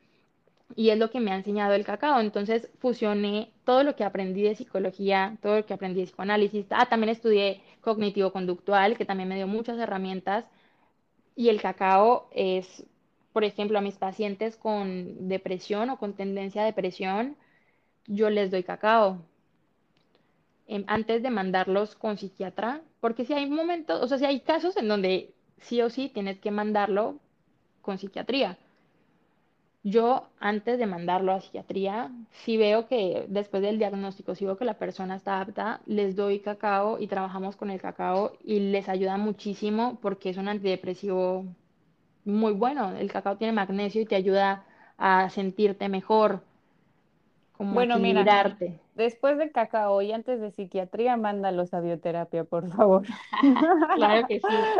y es lo que me ha enseñado el cacao. Entonces, fusioné todo lo que aprendí de psicología, todo lo que aprendí de psicoanálisis. Ah, también estudié cognitivo-conductual, que también me dio muchas herramientas. Y el cacao es, por ejemplo, a mis pacientes con depresión o con tendencia a depresión, yo les doy cacao em, antes de mandarlos con psiquiatra, porque si hay momentos, o sea, si hay casos en donde sí o sí tienes que mandarlo con psiquiatría. Yo, antes de mandarlo a psiquiatría, si veo que después del diagnóstico, si veo que la persona está apta, les doy cacao y trabajamos con el cacao y les ayuda muchísimo porque es un antidepresivo muy bueno. El cacao tiene magnesio y te ayuda a sentirte mejor, como Bueno, mira, después de cacao y antes de psiquiatría, mándalos a bioterapia, por favor. (laughs) Claro que sí,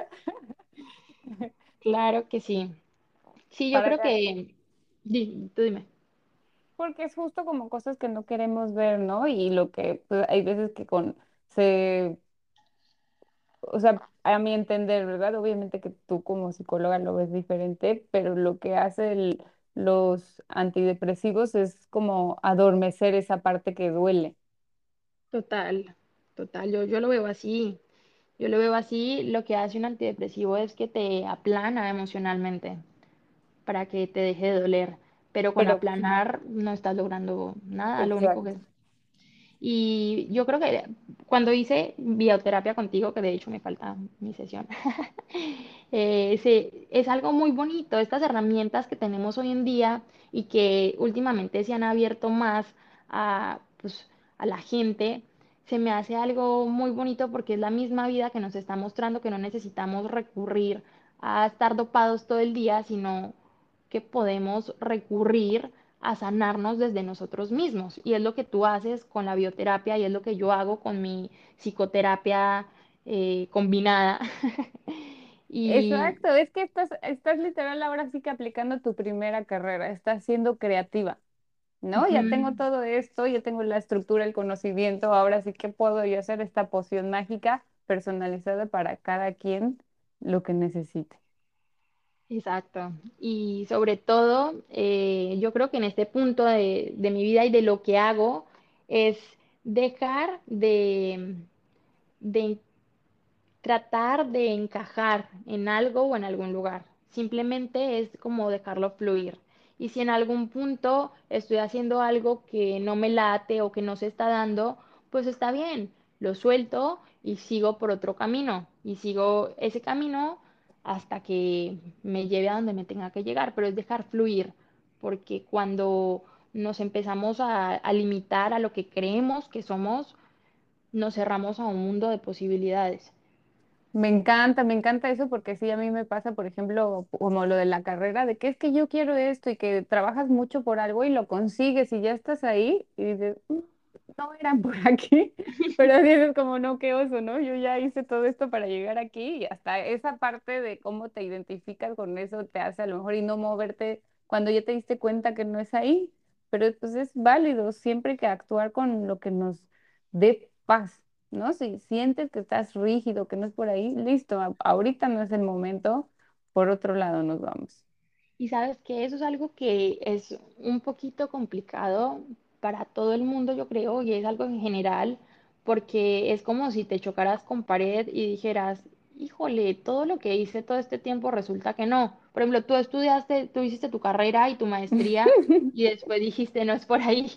(laughs) claro que sí. Sí, yo Para creo que, que... Di- tú dime. porque es justo como cosas que no queremos ver, ¿no? Y lo que pues, hay veces que con se, o sea, a mi entender, ¿verdad? Obviamente que tú como psicóloga lo ves diferente, pero lo que hace el- los antidepresivos es como adormecer esa parte que duele. Total, total, yo, yo lo veo así. Yo lo veo así, lo que hace un antidepresivo es que te aplana emocionalmente para que te deje de doler, pero con Pero aplanar no estás logrando nada, lo único que Y yo creo que cuando hice bioterapia contigo, que de hecho me falta mi sesión, (laughs) eh, se- es algo muy bonito, estas herramientas que tenemos hoy en día y que últimamente se han abierto más a, pues, a la gente, se me hace algo muy bonito porque es la misma vida que nos está mostrando que no necesitamos recurrir a estar dopados todo el día, sino que podemos recurrir a sanarnos desde nosotros mismos. Y es lo que tú haces con la bioterapia y es lo que yo hago con mi psicoterapia eh, combinada. (laughs) Y Exacto, es que estás, estás literal ahora sí que aplicando tu primera carrera, estás siendo creativa, ¿no? Ya tengo todo esto, ya tengo la estructura, el conocimiento, ahora sí que puedo yo hacer esta poción mágica personalizada para cada quien lo que necesite. Exacto. Y sobre todo, eh, yo creo que en este punto de, de mi vida y de lo que hago es dejar de, de tratar de encajar en algo o en algún lugar. Simplemente es como dejarlo fluir. Y si en algún punto estoy haciendo algo que no me late o que no se está dando, pues está bien, lo suelto y sigo por otro camino. Y sigo ese camino hasta que me lleve a donde me tenga que llegar, pero es dejar fluir, porque cuando nos empezamos a, limitar a lo que creemos que somos, nos cerramos a un mundo de posibilidades. Me encanta, me encanta eso porque sí, a mí me pasa, por ejemplo, como lo de la carrera, de que es que yo quiero esto y que trabajas mucho por algo y lo consigues y ya estás ahí y dices, "Mm, no eran por aquí, (laughs) pero dices como, no, qué oso, ¿no? Yo ya hice todo esto para llegar aquí y hasta esa parte de cómo te identificas con eso te hace a lo mejor y no moverte cuando ya te diste cuenta que no es ahí, pero pues es válido siempre que actuar con lo que nos dé paz. ¿no? Si sientes que estás rígido, que no es por ahí, listo, ahorita no es el momento, por otro lado nos vamos. Y sabes que eso es algo que es un poquito complicado para todo el mundo, yo creo, y es algo en general, porque es como si te chocaras con pared y dijeras, híjole, todo lo que hice todo este tiempo resulta que no. Por ejemplo, tú estudiaste, tú hiciste tu carrera y tu maestría (laughs) y después dijiste, no es por ahí.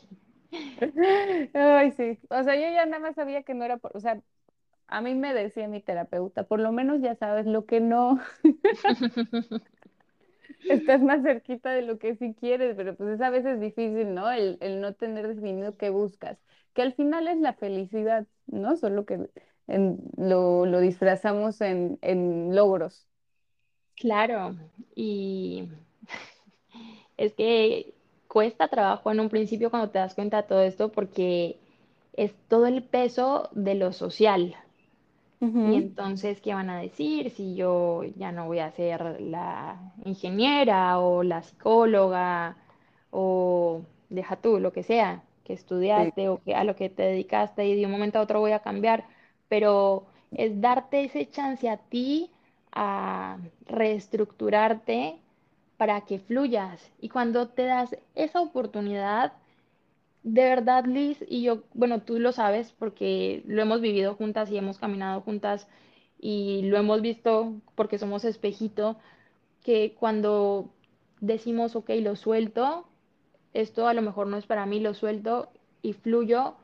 (laughs) Ay, sí. O sea, yo ya nada más sabía que no era por, o sea, a mí me decía mi terapeuta, por lo menos ya sabes lo que no, (laughs) estás más cerquita de lo que sí quieres, pero pues es a veces difícil, ¿no? El, el no tener definido qué buscas, que al final es la felicidad, ¿no? Solo que en- lo, lo disfrazamos en, en logros. Claro, y (laughs) es que cuesta trabajo en un principio cuando te das cuenta de todo esto porque es todo el peso de lo social. Y entonces, ¿qué van a decir si yo ya no voy a ser la ingeniera o la psicóloga o deja tú lo que sea que Sí, estudiaste o que a lo que te dedicaste y de un momento a otro voy a cambiar? Pero es darte ese chance a ti a reestructurarte para que fluyas. Y cuando te das esa oportunidad, de verdad, Liz, y yo, bueno, tú lo sabes porque lo hemos vivido juntas y hemos caminado juntas y lo hemos visto porque somos espejito, que cuando decimos, ok, lo suelto, esto a lo mejor no es para mí, lo suelto y fluyo,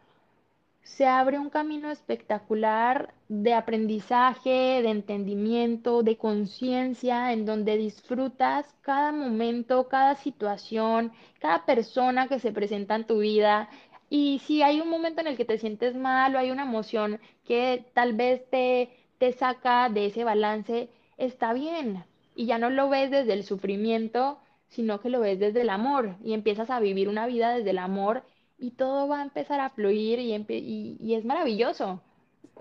se abre un camino espectacular de aprendizaje, de entendimiento, de conciencia, en donde disfrutas cada momento, cada situación, cada persona que se presenta en tu vida. Y si hay un momento en el que te sientes mal o hay una emoción que tal vez te, te saca de ese balance, está bien. Y ya no lo ves desde el sufrimiento, sino que lo ves desde el amor y empiezas a vivir una vida desde el amor y todo va a empezar a fluir y, y, y es maravilloso.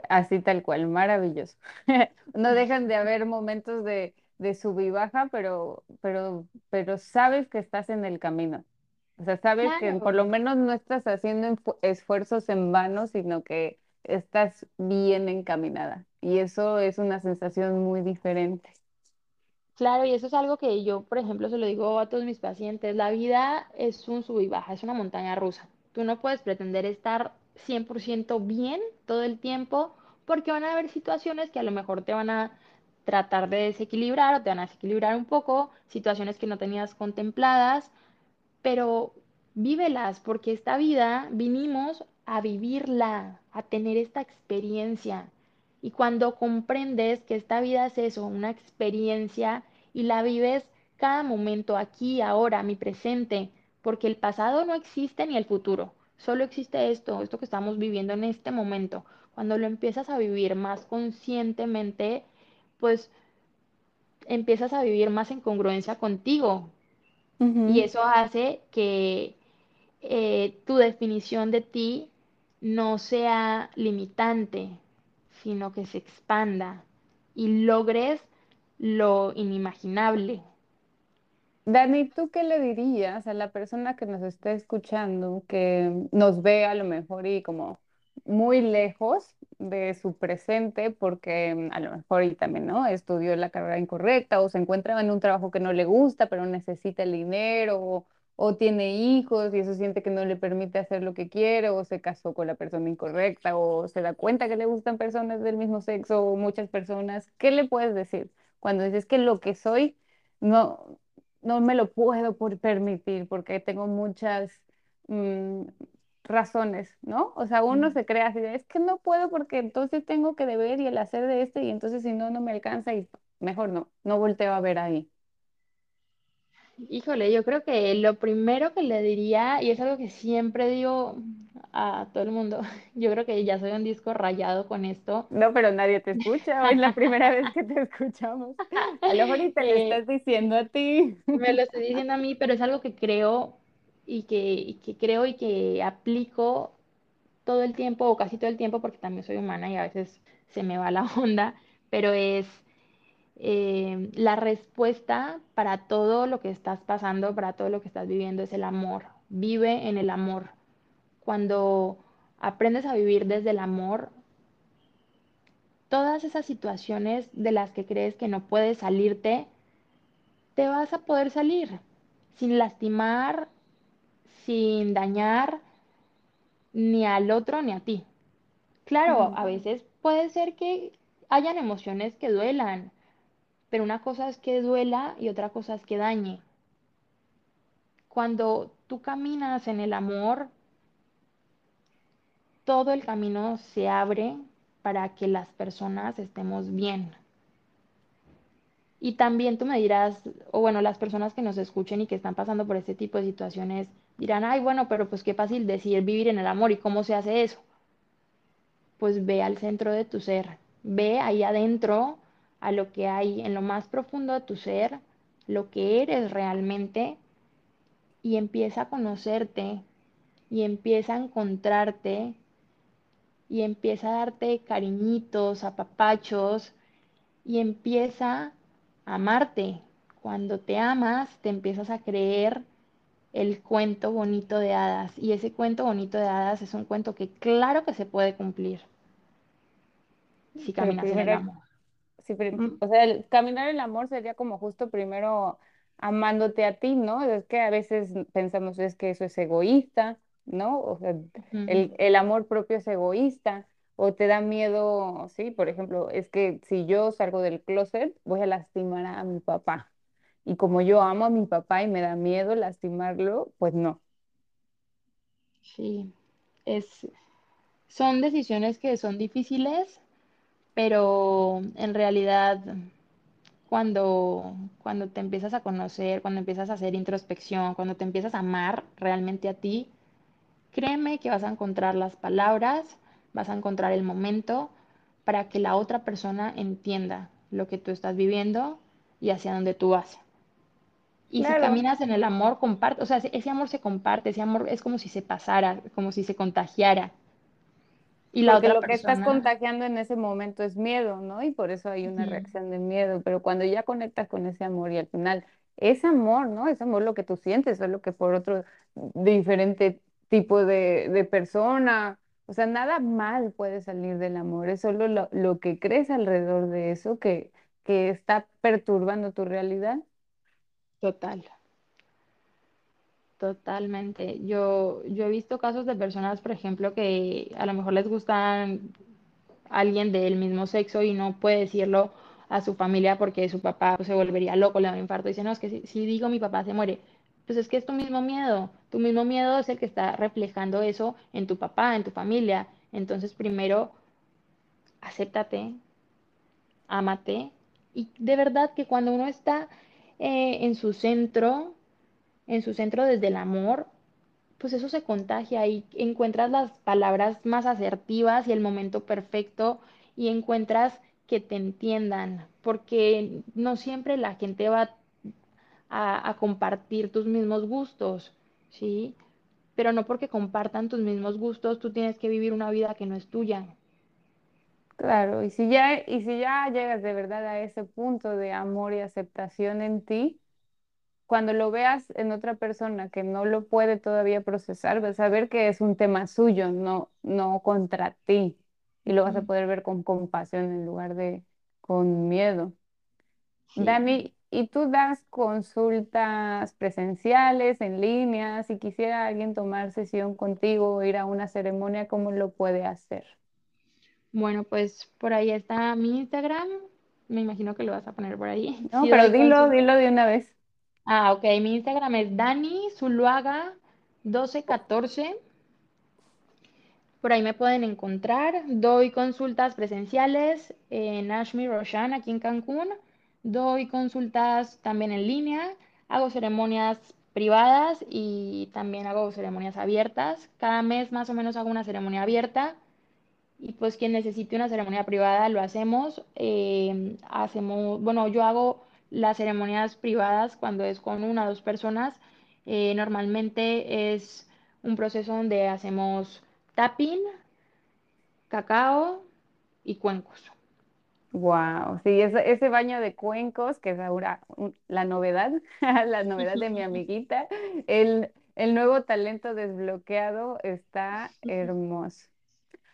así tal cual, maravilloso. (laughs) No dejan de haber momentos de, de sub y baja, pero, pero, pero sabes que estás en el camino. O sea, sabes que por lo menos no estás haciendo esfuerzos en vano, sino que estás bien encaminada. Y eso es una sensación muy diferente. claro, y eso es algo que yo, por ejemplo, se lo digo a todos mis pacientes, la vida es un sub y baja, es una montaña rusa. Tú no puedes pretender estar 100% bien todo el tiempo porque van a haber situaciones que a lo mejor te van a tratar de desequilibrar o te van a desequilibrar un poco, situaciones que no tenías contempladas pero vívelas, porque esta vida vinimos a vivirla, a tener esta experiencia. Y cuando comprendes que esta vida es eso, una experiencia, y la vives cada momento, aquí, ahora, mi presente, porque el pasado no existe ni el futuro, solo existe esto, esto que estamos viviendo en este momento. Cuando lo empiezas a vivir más conscientemente, pues empiezas a vivir más en congruencia contigo. Y eso hace que eh, tu definición de ti no sea limitante, sino que se expanda y logres lo inimaginable. Dani, ¿tú qué le dirías a la persona que nos está escuchando, que nos ve a lo mejor y como muy lejos de su presente, porque a lo mejor y también, ¿no? Estudió la carrera incorrecta o se encuentra en un trabajo que no le gusta, pero necesita el dinero, o, o tiene hijos y eso siente que no le permite hacer lo que quiere, o se casó con la persona incorrecta, o se da cuenta que le gustan personas del mismo sexo o muchas personas. ¿Qué le puedes decir cuando dices que lo que soy... No, no me lo puedo por permitir porque tengo muchas mm, razones, ¿no? O sea, uno Mm. se crea así de, es que no puedo porque entonces tengo que deber y el hacer de este y entonces si no, no me alcanza y mejor no, no volteo a ver ahí. Híjole, yo creo que lo primero que le diría, y es algo que siempre digo a todo el mundo, (laughs) yo creo que ya soy un disco rayado con esto. No, pero nadie te escucha, es la primera vez que te (laughs) escuchamos. A lo mejor te lo Eh, estás diciendo a ti. me lo estoy (laughs) diciendo a mí, pero es algo que creo y que, y que creo y que aplico todo el tiempo o casi todo el tiempo porque también soy humana y a veces se me va la onda, pero es eh, la respuesta para todo lo que estás pasando, para todo lo que estás viviendo es el amor. Vive en el amor. Cuando aprendes a vivir desde el amor, todas esas situaciones de las que crees que no puedes salirte, te vas a poder salir sin lastimar, sin dañar ni al otro ni a ti. Claro, a veces puede ser que hayan emociones que duelan, pero una cosa es que duela y otra cosa es que dañe. Cuando tú caminas en el amor, todo el camino se abre para que las personas estemos bien. Y también tú me dirás, o bueno, las personas que nos escuchen y que están pasando por este tipo de situaciones dirán, ay, bueno, pero pues qué fácil decir vivir en el amor y cómo se hace eso. Pues ve al centro de tu ser, ve ahí adentro a lo que hay en lo más profundo de tu ser, lo que eres realmente y empieza a conocerte y empieza a encontrarte y empieza a darte cariñitos, apapachos y empieza a amarte. Cuando te amas, te empiezas a creer el cuento bonito de hadas. Y ese cuento bonito de hadas es un cuento que claro que se puede cumplir si caminas en el amor. Sí, pero, Mm, o sea, el caminar el amor sería como justo primero amándote a ti, ¿no? Es que a veces pensamos es que eso es egoísta, ¿no? O sea, el, el amor propio es egoísta, o te da miedo, sí, por ejemplo, es que si yo salgo del closet, voy a lastimar a mi papá. Y como yo amo a mi papá y me da miedo lastimarlo, pues no. Sí, es, son decisiones que son difíciles, pero en realidad cuando, cuando te empiezas a conocer, cuando empiezas a hacer introspección, cuando te empiezas a amar realmente a ti, créeme que vas a encontrar las palabras, vas a encontrar el momento para que la otra persona entienda lo que tú estás viviendo y hacia dónde tú vas. Y si caminas en el amor, comparte, o sea, ese amor se comparte, ese amor es como si se pasara, como si se contagiara. Y la Porque otra lo que estás contagiando en ese momento es miedo, ¿no? Y por eso hay una reacción de miedo. Pero cuando ya conectas con ese amor y al final es amor, ¿no? Es amor lo que tú sientes, solo que por otro diferente tipo de, de persona. O sea, nada mal puede salir del amor, es solo lo, lo que crees alrededor de eso que, que está perturbando tu realidad. total, totalmente. Yo, yo he visto casos de personas, por ejemplo, que a lo mejor les gustan alguien del mismo sexo y no puede decirlo a su familia porque su papá pues, se volvería loco, le da un infarto. Dice, no, es que si, digo mi papá se muere. Pues es que es tu mismo miedo. Tu mismo miedo es el que está reflejando eso en tu papá, en tu familia. Entonces, primero, acéptate, ámate. Y de verdad que cuando uno está eh, en su centro, en su centro desde el amor, pues eso se contagia y encuentras las palabras más asertivas y el momento perfecto y encuentras que te entiendan, porque no siempre la gente va a, compartir tus mismos gustos, ¿sí? Pero no porque compartan tus mismos gustos, tú tienes que vivir una vida que no es tuya. Claro, y si ya, y si ya llegas de verdad a ese punto de amor y aceptación en ti, cuando lo veas en otra persona que no lo puede todavía procesar, vas a ver que es un tema suyo, no, no contra ti. Y lo vas a poder ver con compasión en lugar de con miedo. Sí. Dani, ¿y tú das consultas presenciales, en línea? Si quisiera alguien tomar sesión contigo o ir a una ceremonia, ¿cómo lo puede hacer? Bueno, pues por ahí está mi Instagram. Me imagino que lo vas a poner por ahí. No, (laughs) Sí pero dilo, consulta. dilo de una vez. Ah, ok. Mi Instagram es Dani Zuluaga 1214. Por ahí me pueden encontrar. Doy consultas presenciales en Ashmi Roshan, aquí en Cancún. Doy consultas también en línea. Hago ceremonias privadas y también hago ceremonias abiertas. Cada mes más o menos hago una ceremonia abierta. Y pues quien necesite una ceremonia privada lo hacemos. Eh, hacemos, bueno, yo hago las ceremonias privadas cuando es con una o dos personas. Eh, normalmente es un proceso donde hacemos tapping, cacao y cuencos. Wow, sí, ese, ese baño de cuencos, que es ahora la novedad, (laughs) la novedad de mi (laughs) amiguita, el, el nuevo talento desbloqueado está hermoso.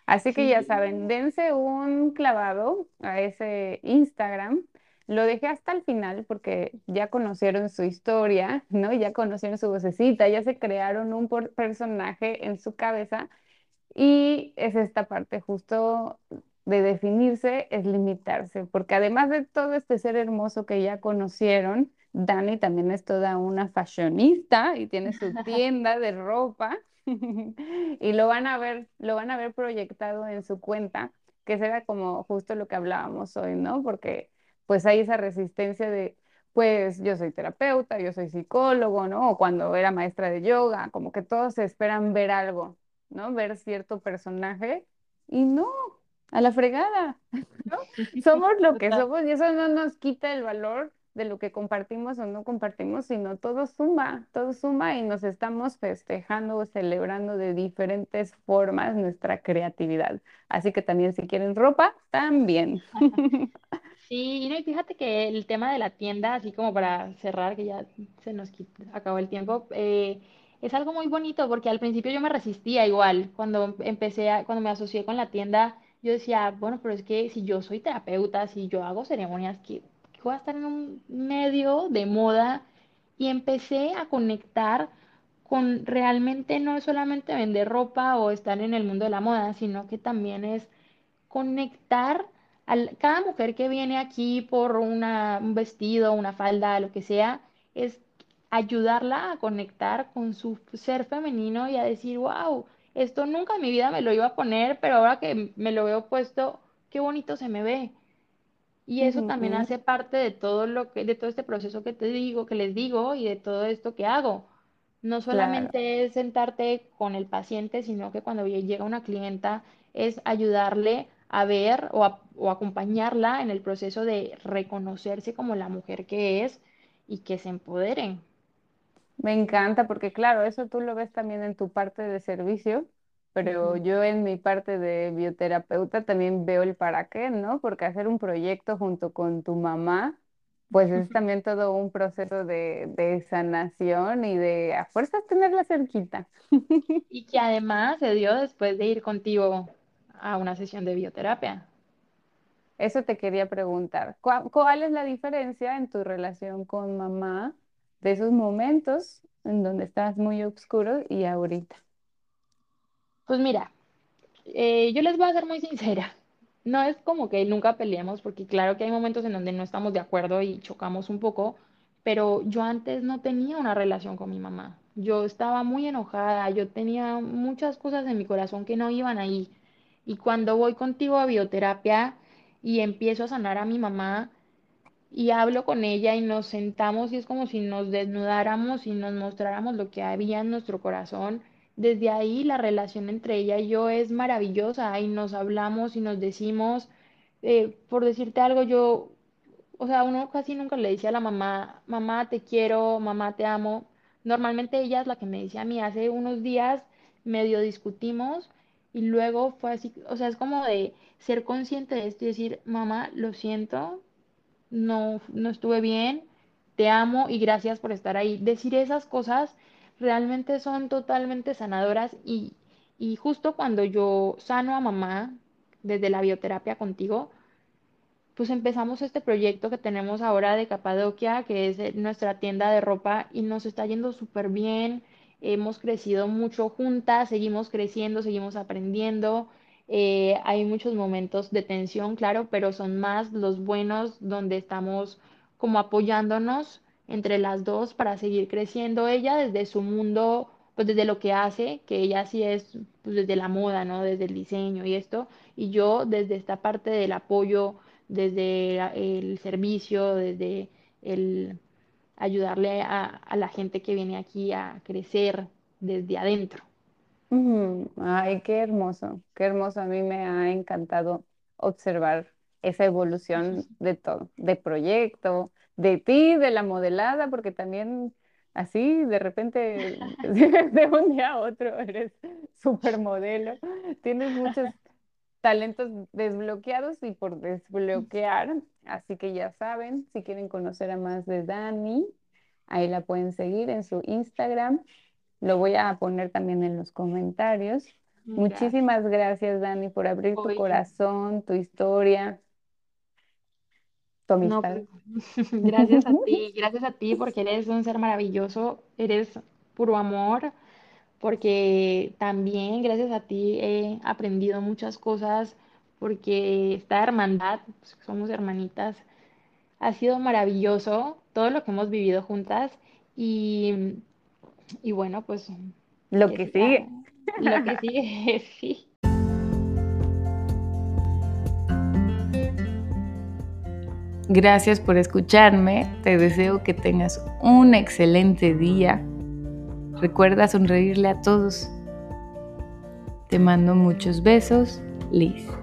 Así que ya saben, dense un clavado a ese Instagram. Lo dejé hasta el final porque ya conocieron su historia, ¿no? Ya conocieron su vocecita, ya se crearon un personaje en su cabeza y es esta parte justo de definirse es limitarse, porque además de todo este ser hermoso que ya conocieron, Dani también es toda una fashionista y tiene su (laughs) tienda de ropa (laughs) y lo van a ver, lo van a ver proyectado en su cuenta, que será como justo lo que hablábamos hoy, ¿no? Porque pues hay esa resistencia de, pues yo soy terapeuta, yo soy psicólogo, ¿no? O cuando era maestra de yoga, como que todos esperan ver algo, ¿no? Ver cierto personaje y no, a la fregada, (laughs) ¿no? (laughs) Somos lo que somos y eso no nos quita el valor de lo que compartimos o no compartimos, sino todo suma, todo suma y nos estamos festejando o celebrando de diferentes formas nuestra creatividad. Así que también si quieren ropa, también. (laughs) Sí, y no, y fíjate que el tema de la tienda, así como para cerrar, que ya se nos acabó el tiempo, eh, es algo muy bonito porque al principio yo me resistía igual. Cuando empecé a, cuando me asocié con la tienda, yo decía, bueno, pero es que si yo soy terapeuta, si yo hago ceremonias, que voy a estar en un medio de moda y empecé a conectar con realmente no es solamente vender ropa o estar en el mundo de la moda, sino que también es conectar a cada mujer que viene aquí por una, un vestido, una falda, lo que sea, es ayudarla a conectar con su ser femenino y a decir, wow, esto nunca en mi vida me lo iba a poner, pero ahora que me lo veo puesto, qué bonito se me ve. Y eso también hace parte de todo lo que, de todo este proceso que te digo, que les digo y de todo esto que hago. No Claro. solamente es sentarte con el paciente, sino que cuando llega una clienta es ayudarle a ver o, a- o acompañarla en el proceso de reconocerse como la mujer que es y que se empoderen. Me encanta porque, claro, eso tú lo ves también en tu parte de servicio, pero yo en mi parte de bioterapeuta también veo el para qué, ¿no? Porque hacer un proyecto junto con tu mamá, pues es también todo un proceso de, de sanación y de a fuerzas tenerla cerquita. (laughs) Y que además se dio después de ir contigo a una sesión de bioterapia. Eso te quería preguntar. ¿Cuál, cuál es la diferencia en tu relación con mamá de esos momentos en donde estabas muy oscuro y ahorita? Pues mira, Eh, yo les voy a ser muy sincera. No es como que nunca peleemos, porque claro que hay momentos en donde no estamos de acuerdo y chocamos un poco, pero yo antes no tenía una relación con mi mamá. Yo estaba muy enojada, yo tenía muchas cosas en mi corazón que no iban ahí. Y cuando voy contigo a bioterapia y empiezo a sanar a mi mamá, y hablo con ella y nos sentamos y es como si nos desnudáramos y nos mostráramos lo que había en nuestro corazón. Desde ahí la relación entre ella y yo es maravillosa y nos hablamos y nos decimos, eh, por decirte algo, yo, o sea, uno casi nunca le dice a la mamá, mamá te quiero, mamá te amo. Normalmente ella es la que me dice a mí, hace unos días medio discutimos y luego fue así, o sea, es como de ser consciente de esto y decir, mamá, lo siento, no, no estuve bien, te amo y gracias por estar ahí. Decir esas cosas realmente son totalmente sanadoras y, y justo cuando yo sano a mamá desde la bioterapia contigo, pues empezamos este proyecto que tenemos ahora de Capadocia, que es eh, nuestra tienda de ropa y nos está yendo súper bien. Hemos crecido mucho juntas, seguimos creciendo, seguimos aprendiendo. Eh, hay muchos momentos de tensión, claro, pero son más los buenos donde estamos como apoyándonos entre las dos para seguir creciendo. Ella desde su mundo, pues desde lo que hace, que ella sí es pues desde la moda, ¿no? Desde el diseño y esto, y yo desde esta parte del apoyo desde el servicio, desde el ayudarle a, a la gente que viene aquí a crecer desde adentro. Ay, qué hermoso, qué hermoso. A mí me ha encantado observar esa evolución de todo, de proyecto, de ti, de la modelada, porque también así de repente, (laughs) (laughs) de un día a otro, eres supermodelo. Tienes muchos talentos desbloqueados y por desbloquear. Así que ya saben, si quieren conocer a más de Dani, ahí la pueden seguir en su Instagram. Lo voy a poner también en los comentarios. Gracias. Muchísimas gracias, Dani, por abrir tu corazón, tu historia, tu no, amistad. pues (laughs) gracias a ti, (laughs) gracias a ti porque eres un ser maravilloso, eres puro amor, porque también gracias a ti he aprendido muchas cosas porque esta hermandad, pues, somos hermanitas, ha sido maravilloso todo lo que hemos vivido juntas y, y bueno, pues lo que sigue. Lo que (laughs) sigue, (laughs) sí. Gracias por escucharme. Te deseo que tengas un excelente día. Recuerda sonreírle a todos. Te mando muchos besos, Liz.